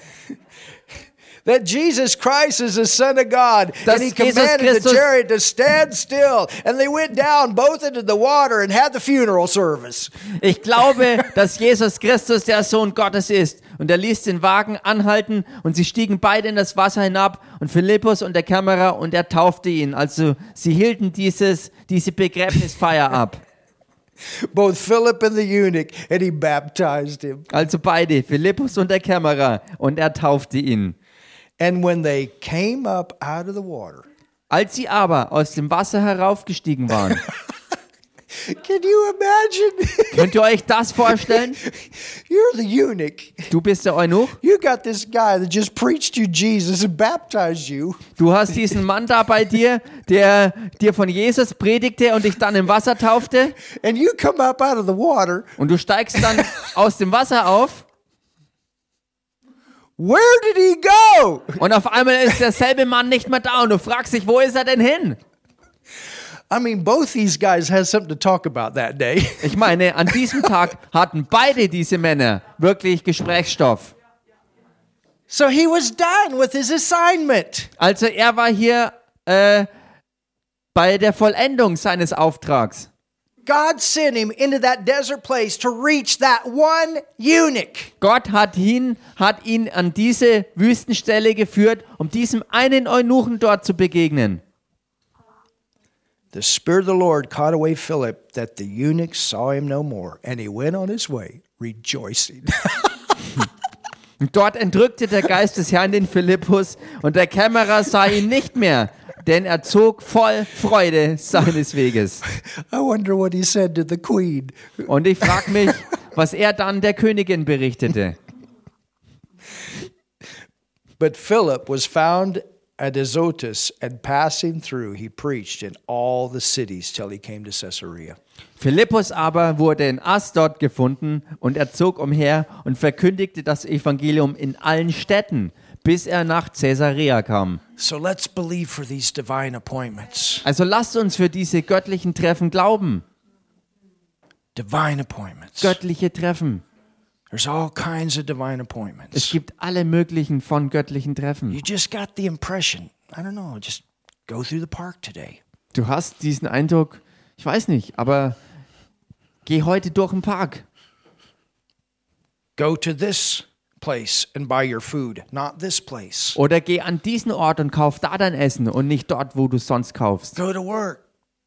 that Jesus Christ is the Son of God. Dass and he commanded Christus- the chariot to stand still. And they went down both into the water and had the funeral service. Ich glaube, dass Jesus Christus der Sohn Gottes ist. Und er ließ den Wagen anhalten und sie stiegen beide in das Wasser hinab und Philippus und der Kämmerer und er taufte ihn. Also sie hielten dieses, diese Begräbnisfeier ab. both Philip and the eunuch, and he baptized him. Also beide, Philippus und der Kämmerer, und er taufte ihn. And when they came up out of the water, Als sie aber aus dem Wasser heraufgestiegen waren, can you imagine? könnt ihr euch das vorstellen? You're the eunuch. Du bist der Eunuch, You got this guy that just preached you Jesus and baptized you. du hast diesen Mann da bei dir, der dir von Jesus predigte und dich dann im Wasser taufte, And you come up out of the water. und du steigst dann aus dem Wasser auf, Where did he go? und auf einmal ist derselbe Mann nicht mehr da, und du fragst dich, wo ist er denn hin? I mean, both these guys had something to talk about that day. Ich meine, an diesem Tag hatten beide diese Männer wirklich Gesprächsstoff. So he was done with his assignment. Also er war hier äh, bei der Vollendung seines Auftrags. God sent him into that desert place to reach that one eunuch. Gott hat ihn, hat ihn an diese Wüstenstelle geführt, um diesem einen Eunuchen dort zu begegnen. The Spirit of the Lord caught away Philip, that the eunuch saw him no more, and he went on his way rejoicing. Und dort entrückte der Geist des Herrn den Philippus und der Kämmerer sah ihn nicht mehr, denn er zog voll Freude seines Weges. I wonder what he said to the queen. Und ich frage mich, was er dann der Königin berichtete. But Philip was found at Azotus, and passing through, he preached in all the cities till he came to Caesarea. Philippus aber wurde in Asdod gefunden und er zog umher und verkündigte das Evangelium in allen Städten, bis er nach Caesarea kam. So let's believe for these divine appointments. Also lasst uns für diese göttlichen Treffen glauben. Divine appointments. Göttliche Treffen. There's all kinds of divine Es appointments. gibt alle möglichen von göttlichen Treffen. You just got the impression. I don't know. Just go through the park today. Du hast diesen Eindruck, ich weiß nicht, aber geh heute durch den Park. Go to this place and buy your food, not this place. Oder geh an diesen Ort und kauf da dein Essen und nicht dort, wo du sonst kaufst. Go to work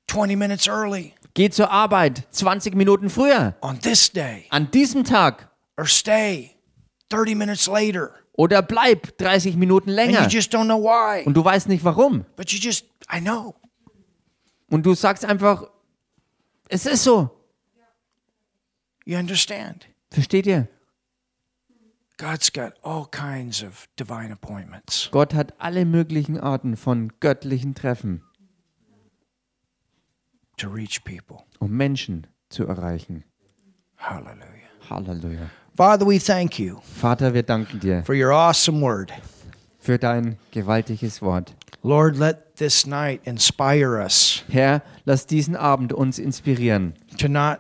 20 minutes early Geh zur Arbeit 20 Minuten früher. on this day, An diesem Tag. or stay 30 minutes later. Oder bleib 30 Minuten And länger. you just don't know why. Und du weißt nicht warum. But you just, I know. Und du sagst einfach, es ist so. You understand? Versteht ihr? God's got all kinds of divine appointments. Gott hat alle möglichen Arten von göttlichen Treffen, to reach people. um Menschen zu erreichen. Hallelujah. Halleluja. Father, we thank you Vater, wir danken dir for your awesome word. für dein gewaltiges Wort. Lord, let this night inspire us Herr, lass diesen Abend uns inspirieren, to not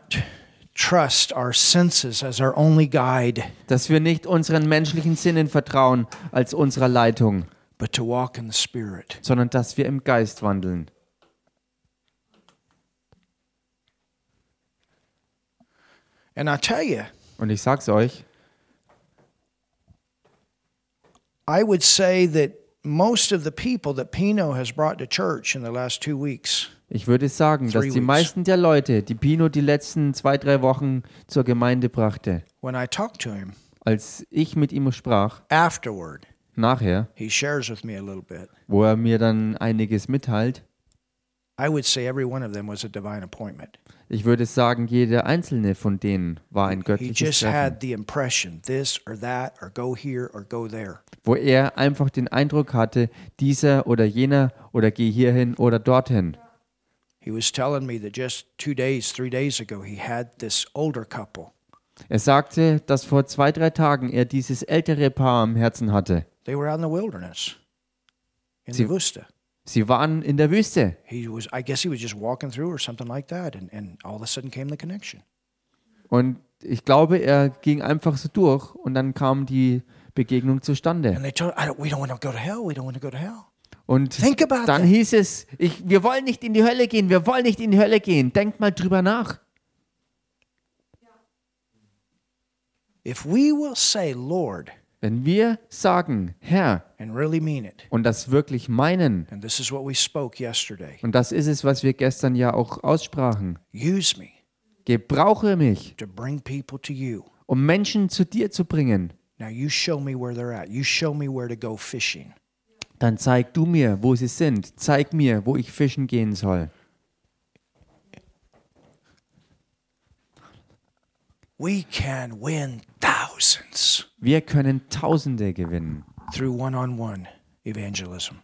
trust our senses as our only guide, dass wir nicht unseren menschlichen Sinnen vertrauen als unserer Leitung, but to walk in the Spirit. sondern dass wir im Geist wandeln. And I tell you, Und ich sag's euch, I would say that most of the people that Pino has brought to church in the last two weeks ich würde sagen, dass die meisten der Leute, die Pino die letzten zwei, drei Wochen zur Gemeinde brachte, when I talked to him als ich mit ihm sprach, afterward, nachher, he shares with me a little bit. wo er mir dann einiges mitteilt, I would say every one of them was a divine appointment. ich würde sagen, jeder einzelne von denen war ein He göttliches just Treffen, had the impression this or that or go here or go there. wo er einfach den Eindruck hatte, dieser oder jener oder geh hierhin oder dorthin. He was telling me that just two days, three days ago, he had this older couple. Er sagte, dass vor zwei, drei Tagen er dieses ältere Paar am Herzen hatte. They were out in the wilderness in Sie- the Vusta. Sie waren in der Wüste He was, I guess he was just walking through or something like that, and, and all of a sudden came the connection. und ich glaube, er ging einfach so durch und dann kam die Begegnung zustande. And they told, I don't, we don't want to go to hell. We don't want to go to hell. Und dann that. hieß es, ich, wir wollen nicht in die Hölle gehen, wir wollen nicht in die Hölle gehen. Denkt mal drüber nach. If we will say, Lord, Wenn wir sagen, Herr, and really it, und das wirklich meinen, and this is what we spoke yesterday und das ist es, was wir gestern ja auch aussprachen, use me, Gebrauche mich, to bring people to you. um Menschen zu dir zu bringen. Now you show me where they're at. You show me where to go fishing. Dann zeig du mir, wo sie sind. Zeig mir, wo ich fischen gehen soll. We can win thousands Wir können Tausende gewinnen through one on one evangelism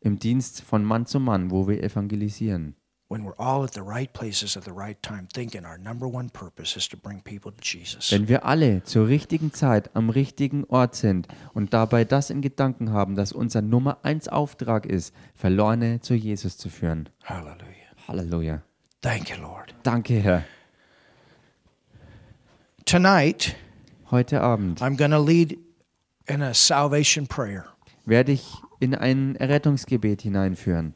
im Dienst von Mann zu Mann, wo wir evangelisieren. When we're all at the right places at the right time, thinking our number one purpose is to bring people to Jesus. Wenn wir alle zur richtigen Zeit am richtigen Ort sind und dabei das in Gedanken haben, dass unser Nummer eins Auftrag ist, Verlorene zu Jesus zu führen. Hallelujah. Halleluja. Thank you, Lord. Danke, Herr. Tonight, Heute Abend I'm going to lead in a salvation prayer. werde ich in ein Errettungsgebet hineinführen.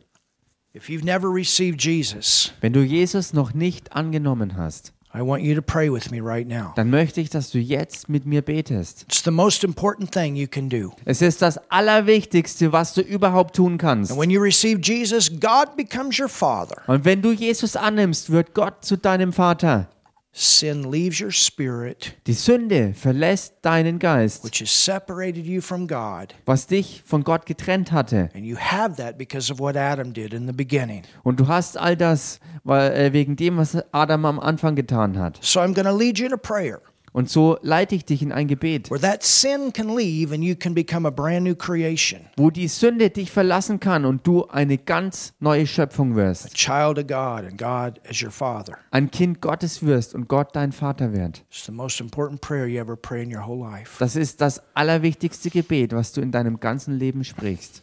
Wenn du Jesus noch nicht angenommen hast, I want you to pray with me right now. dann möchte ich, dass du jetzt mit mir betest. It's the most important thing you can do. Es ist das Allerwichtigste, was du überhaupt tun kannst. And when you receive Jesus, God becomes your Father. Und wenn du Jesus annimmst, wird Gott zu deinem Vater. Sin leaves your spirit, Die Sünde verlässt deinen Geist, which has separated you from God. was dich von Gott getrennt hatte. And you have that because of what Adam did in the beginning. Und du hast all das weil, äh, wegen dem, was Adam am Anfang getan hat. So I'm going to lead you in a prayer Und so leite ich dich in ein Gebet, where that sin can leave and you can become a brand new creation, wo die Sünde dich verlassen kann und du eine ganz neue Schöpfung wirst. child of God, and God as your Father. Ein Kind Gottes wirst und Gott dein Vater wird. It's the most important prayer you ever pray in your whole life. Das ist das allerwichtigste Gebet, was du in deinem ganzen Leben sprichst.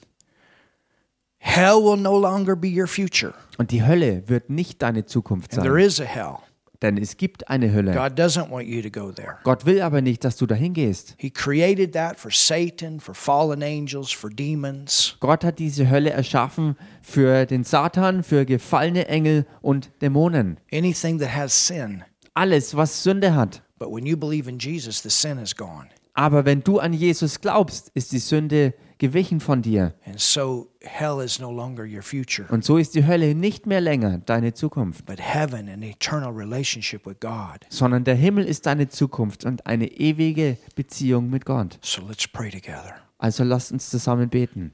Hell will no longer be your future, Und die Hölle wird nicht deine Zukunft and there sein. is a hell. Denn es gibt eine Hölle. God doesn't want you to go there. Gott will aber nicht, dass du dahin gehst. He created that for Satan, for fallen angels, for demons. Gott hat diese Hölle erschaffen für den Satan, für gefallene Engel und Dämonen. anything that has sin. Alles, was Sünde hat. But when you believe in Jesus, the sin is gone. Aber wenn du an Jesus glaubst, ist die Sünde gewichen von dir. And so hell is no longer your future, Und so ist die Hölle nicht mehr länger deine Zukunft, but heaven, an eternal relationship with God. sondern der Himmel ist deine Zukunft und eine ewige Beziehung mit Gott. So let's pray together. Also lasst uns zusammen beten.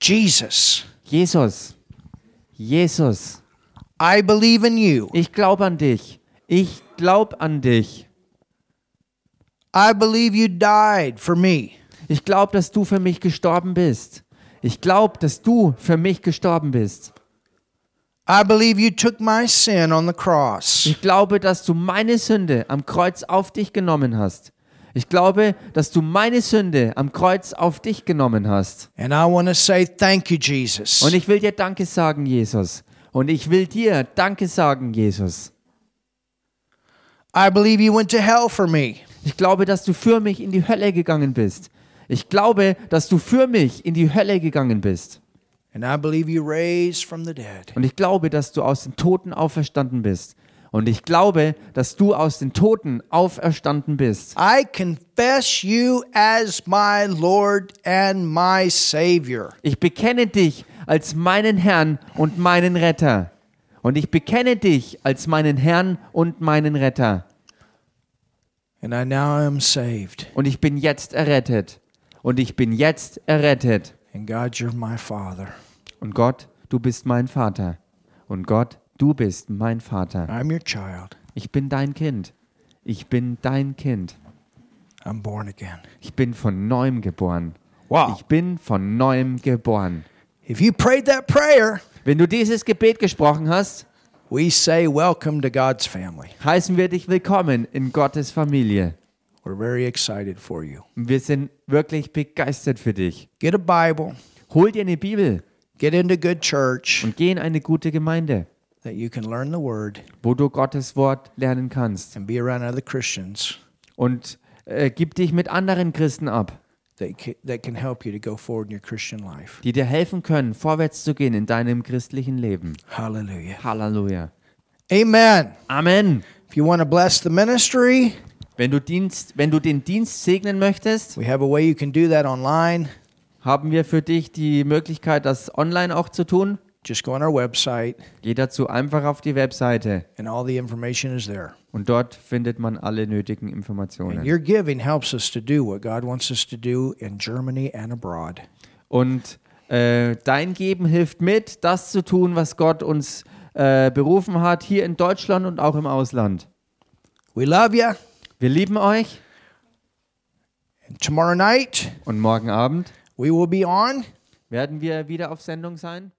Jesus, Jesus, Jesus, I believe in you. ich glaube an dich. Ich glaube an dich. I believe you died for me. Ich glaube, dass du für mich gestorben bist. Ich glaube, dass du für mich gestorben bist. I believe you took my sin on the cross. Ich glaube, dass du meine Sünde am Kreuz auf dich genommen hast. Ich glaube, dass du meine Sünde am Kreuz auf dich genommen hast. And I want to say thank you, Jesus. Und ich will dir Danke sagen, Jesus. Und ich will dir Danke sagen, Jesus. I believe you went to hell for me. Ich glaube, dass du für mich in die Hölle gegangen bist. Ich glaube, dass du für mich in die Hölle gegangen bist. Und ich glaube, dass du aus den Toten auferstanden bist. Und ich glaube, dass du aus den Toten auferstanden bist. I confess you as my Lord and my Savior. Ich bekenne dich als meinen Herrn und meinen Retter. Und ich bekenne dich als meinen Herrn und meinen Retter. And I now am saved. Und ich bin jetzt errettet. Und ich bin jetzt errettet. And God, you're my Father. Und Gott, du bist mein Vater. Und Gott, du bist mein Vater. I'm your child. Ich bin dein Kind. Ich bin dein Kind. I'm born again. Ich bin von neuem geboren. Wow. Ich bin von neuem geboren. If you prayed that prayer, Wenn du dieses Gebet gesprochen hast, we say welcome to God's family. heißen wir dich willkommen in Gottes Familie. We're very excited for you. Wir sind wirklich begeistert für dich. Get a Bible, Hol dir eine Bibel get into good church und geh in eine gute Gemeinde, that you can learn the word wo du Gottes Wort lernen kannst. and be around other Christians Und äh, gib dich mit anderen Christen ab, that ca- that can help you to go forward in your Christian life. die dir helfen können, vorwärts zu gehen in deinem christlichen Leben. Hallelujah. Halleluja. Amen. Amen. If you want to bless the ministry, Wenn du, Dienst, wenn du den Dienst segnen möchtest, we have a way you can do that online. haben wir für dich die Möglichkeit, das online auch zu tun. Just go on our website, Geht dazu einfach auf die Webseite and all the information is there. und dort findet man alle nötigen And Informationen. your giving helps us to do what God wants us to do in Germany and abroad. Und äh, dein Geben hilft mit, das zu tun, was Gott uns äh, berufen hat, hier in Deutschland und auch im Ausland. We love you. Wir lieben euch And tomorrow night, und morgen Abend we will be on werden wir wieder auf Sendung sein.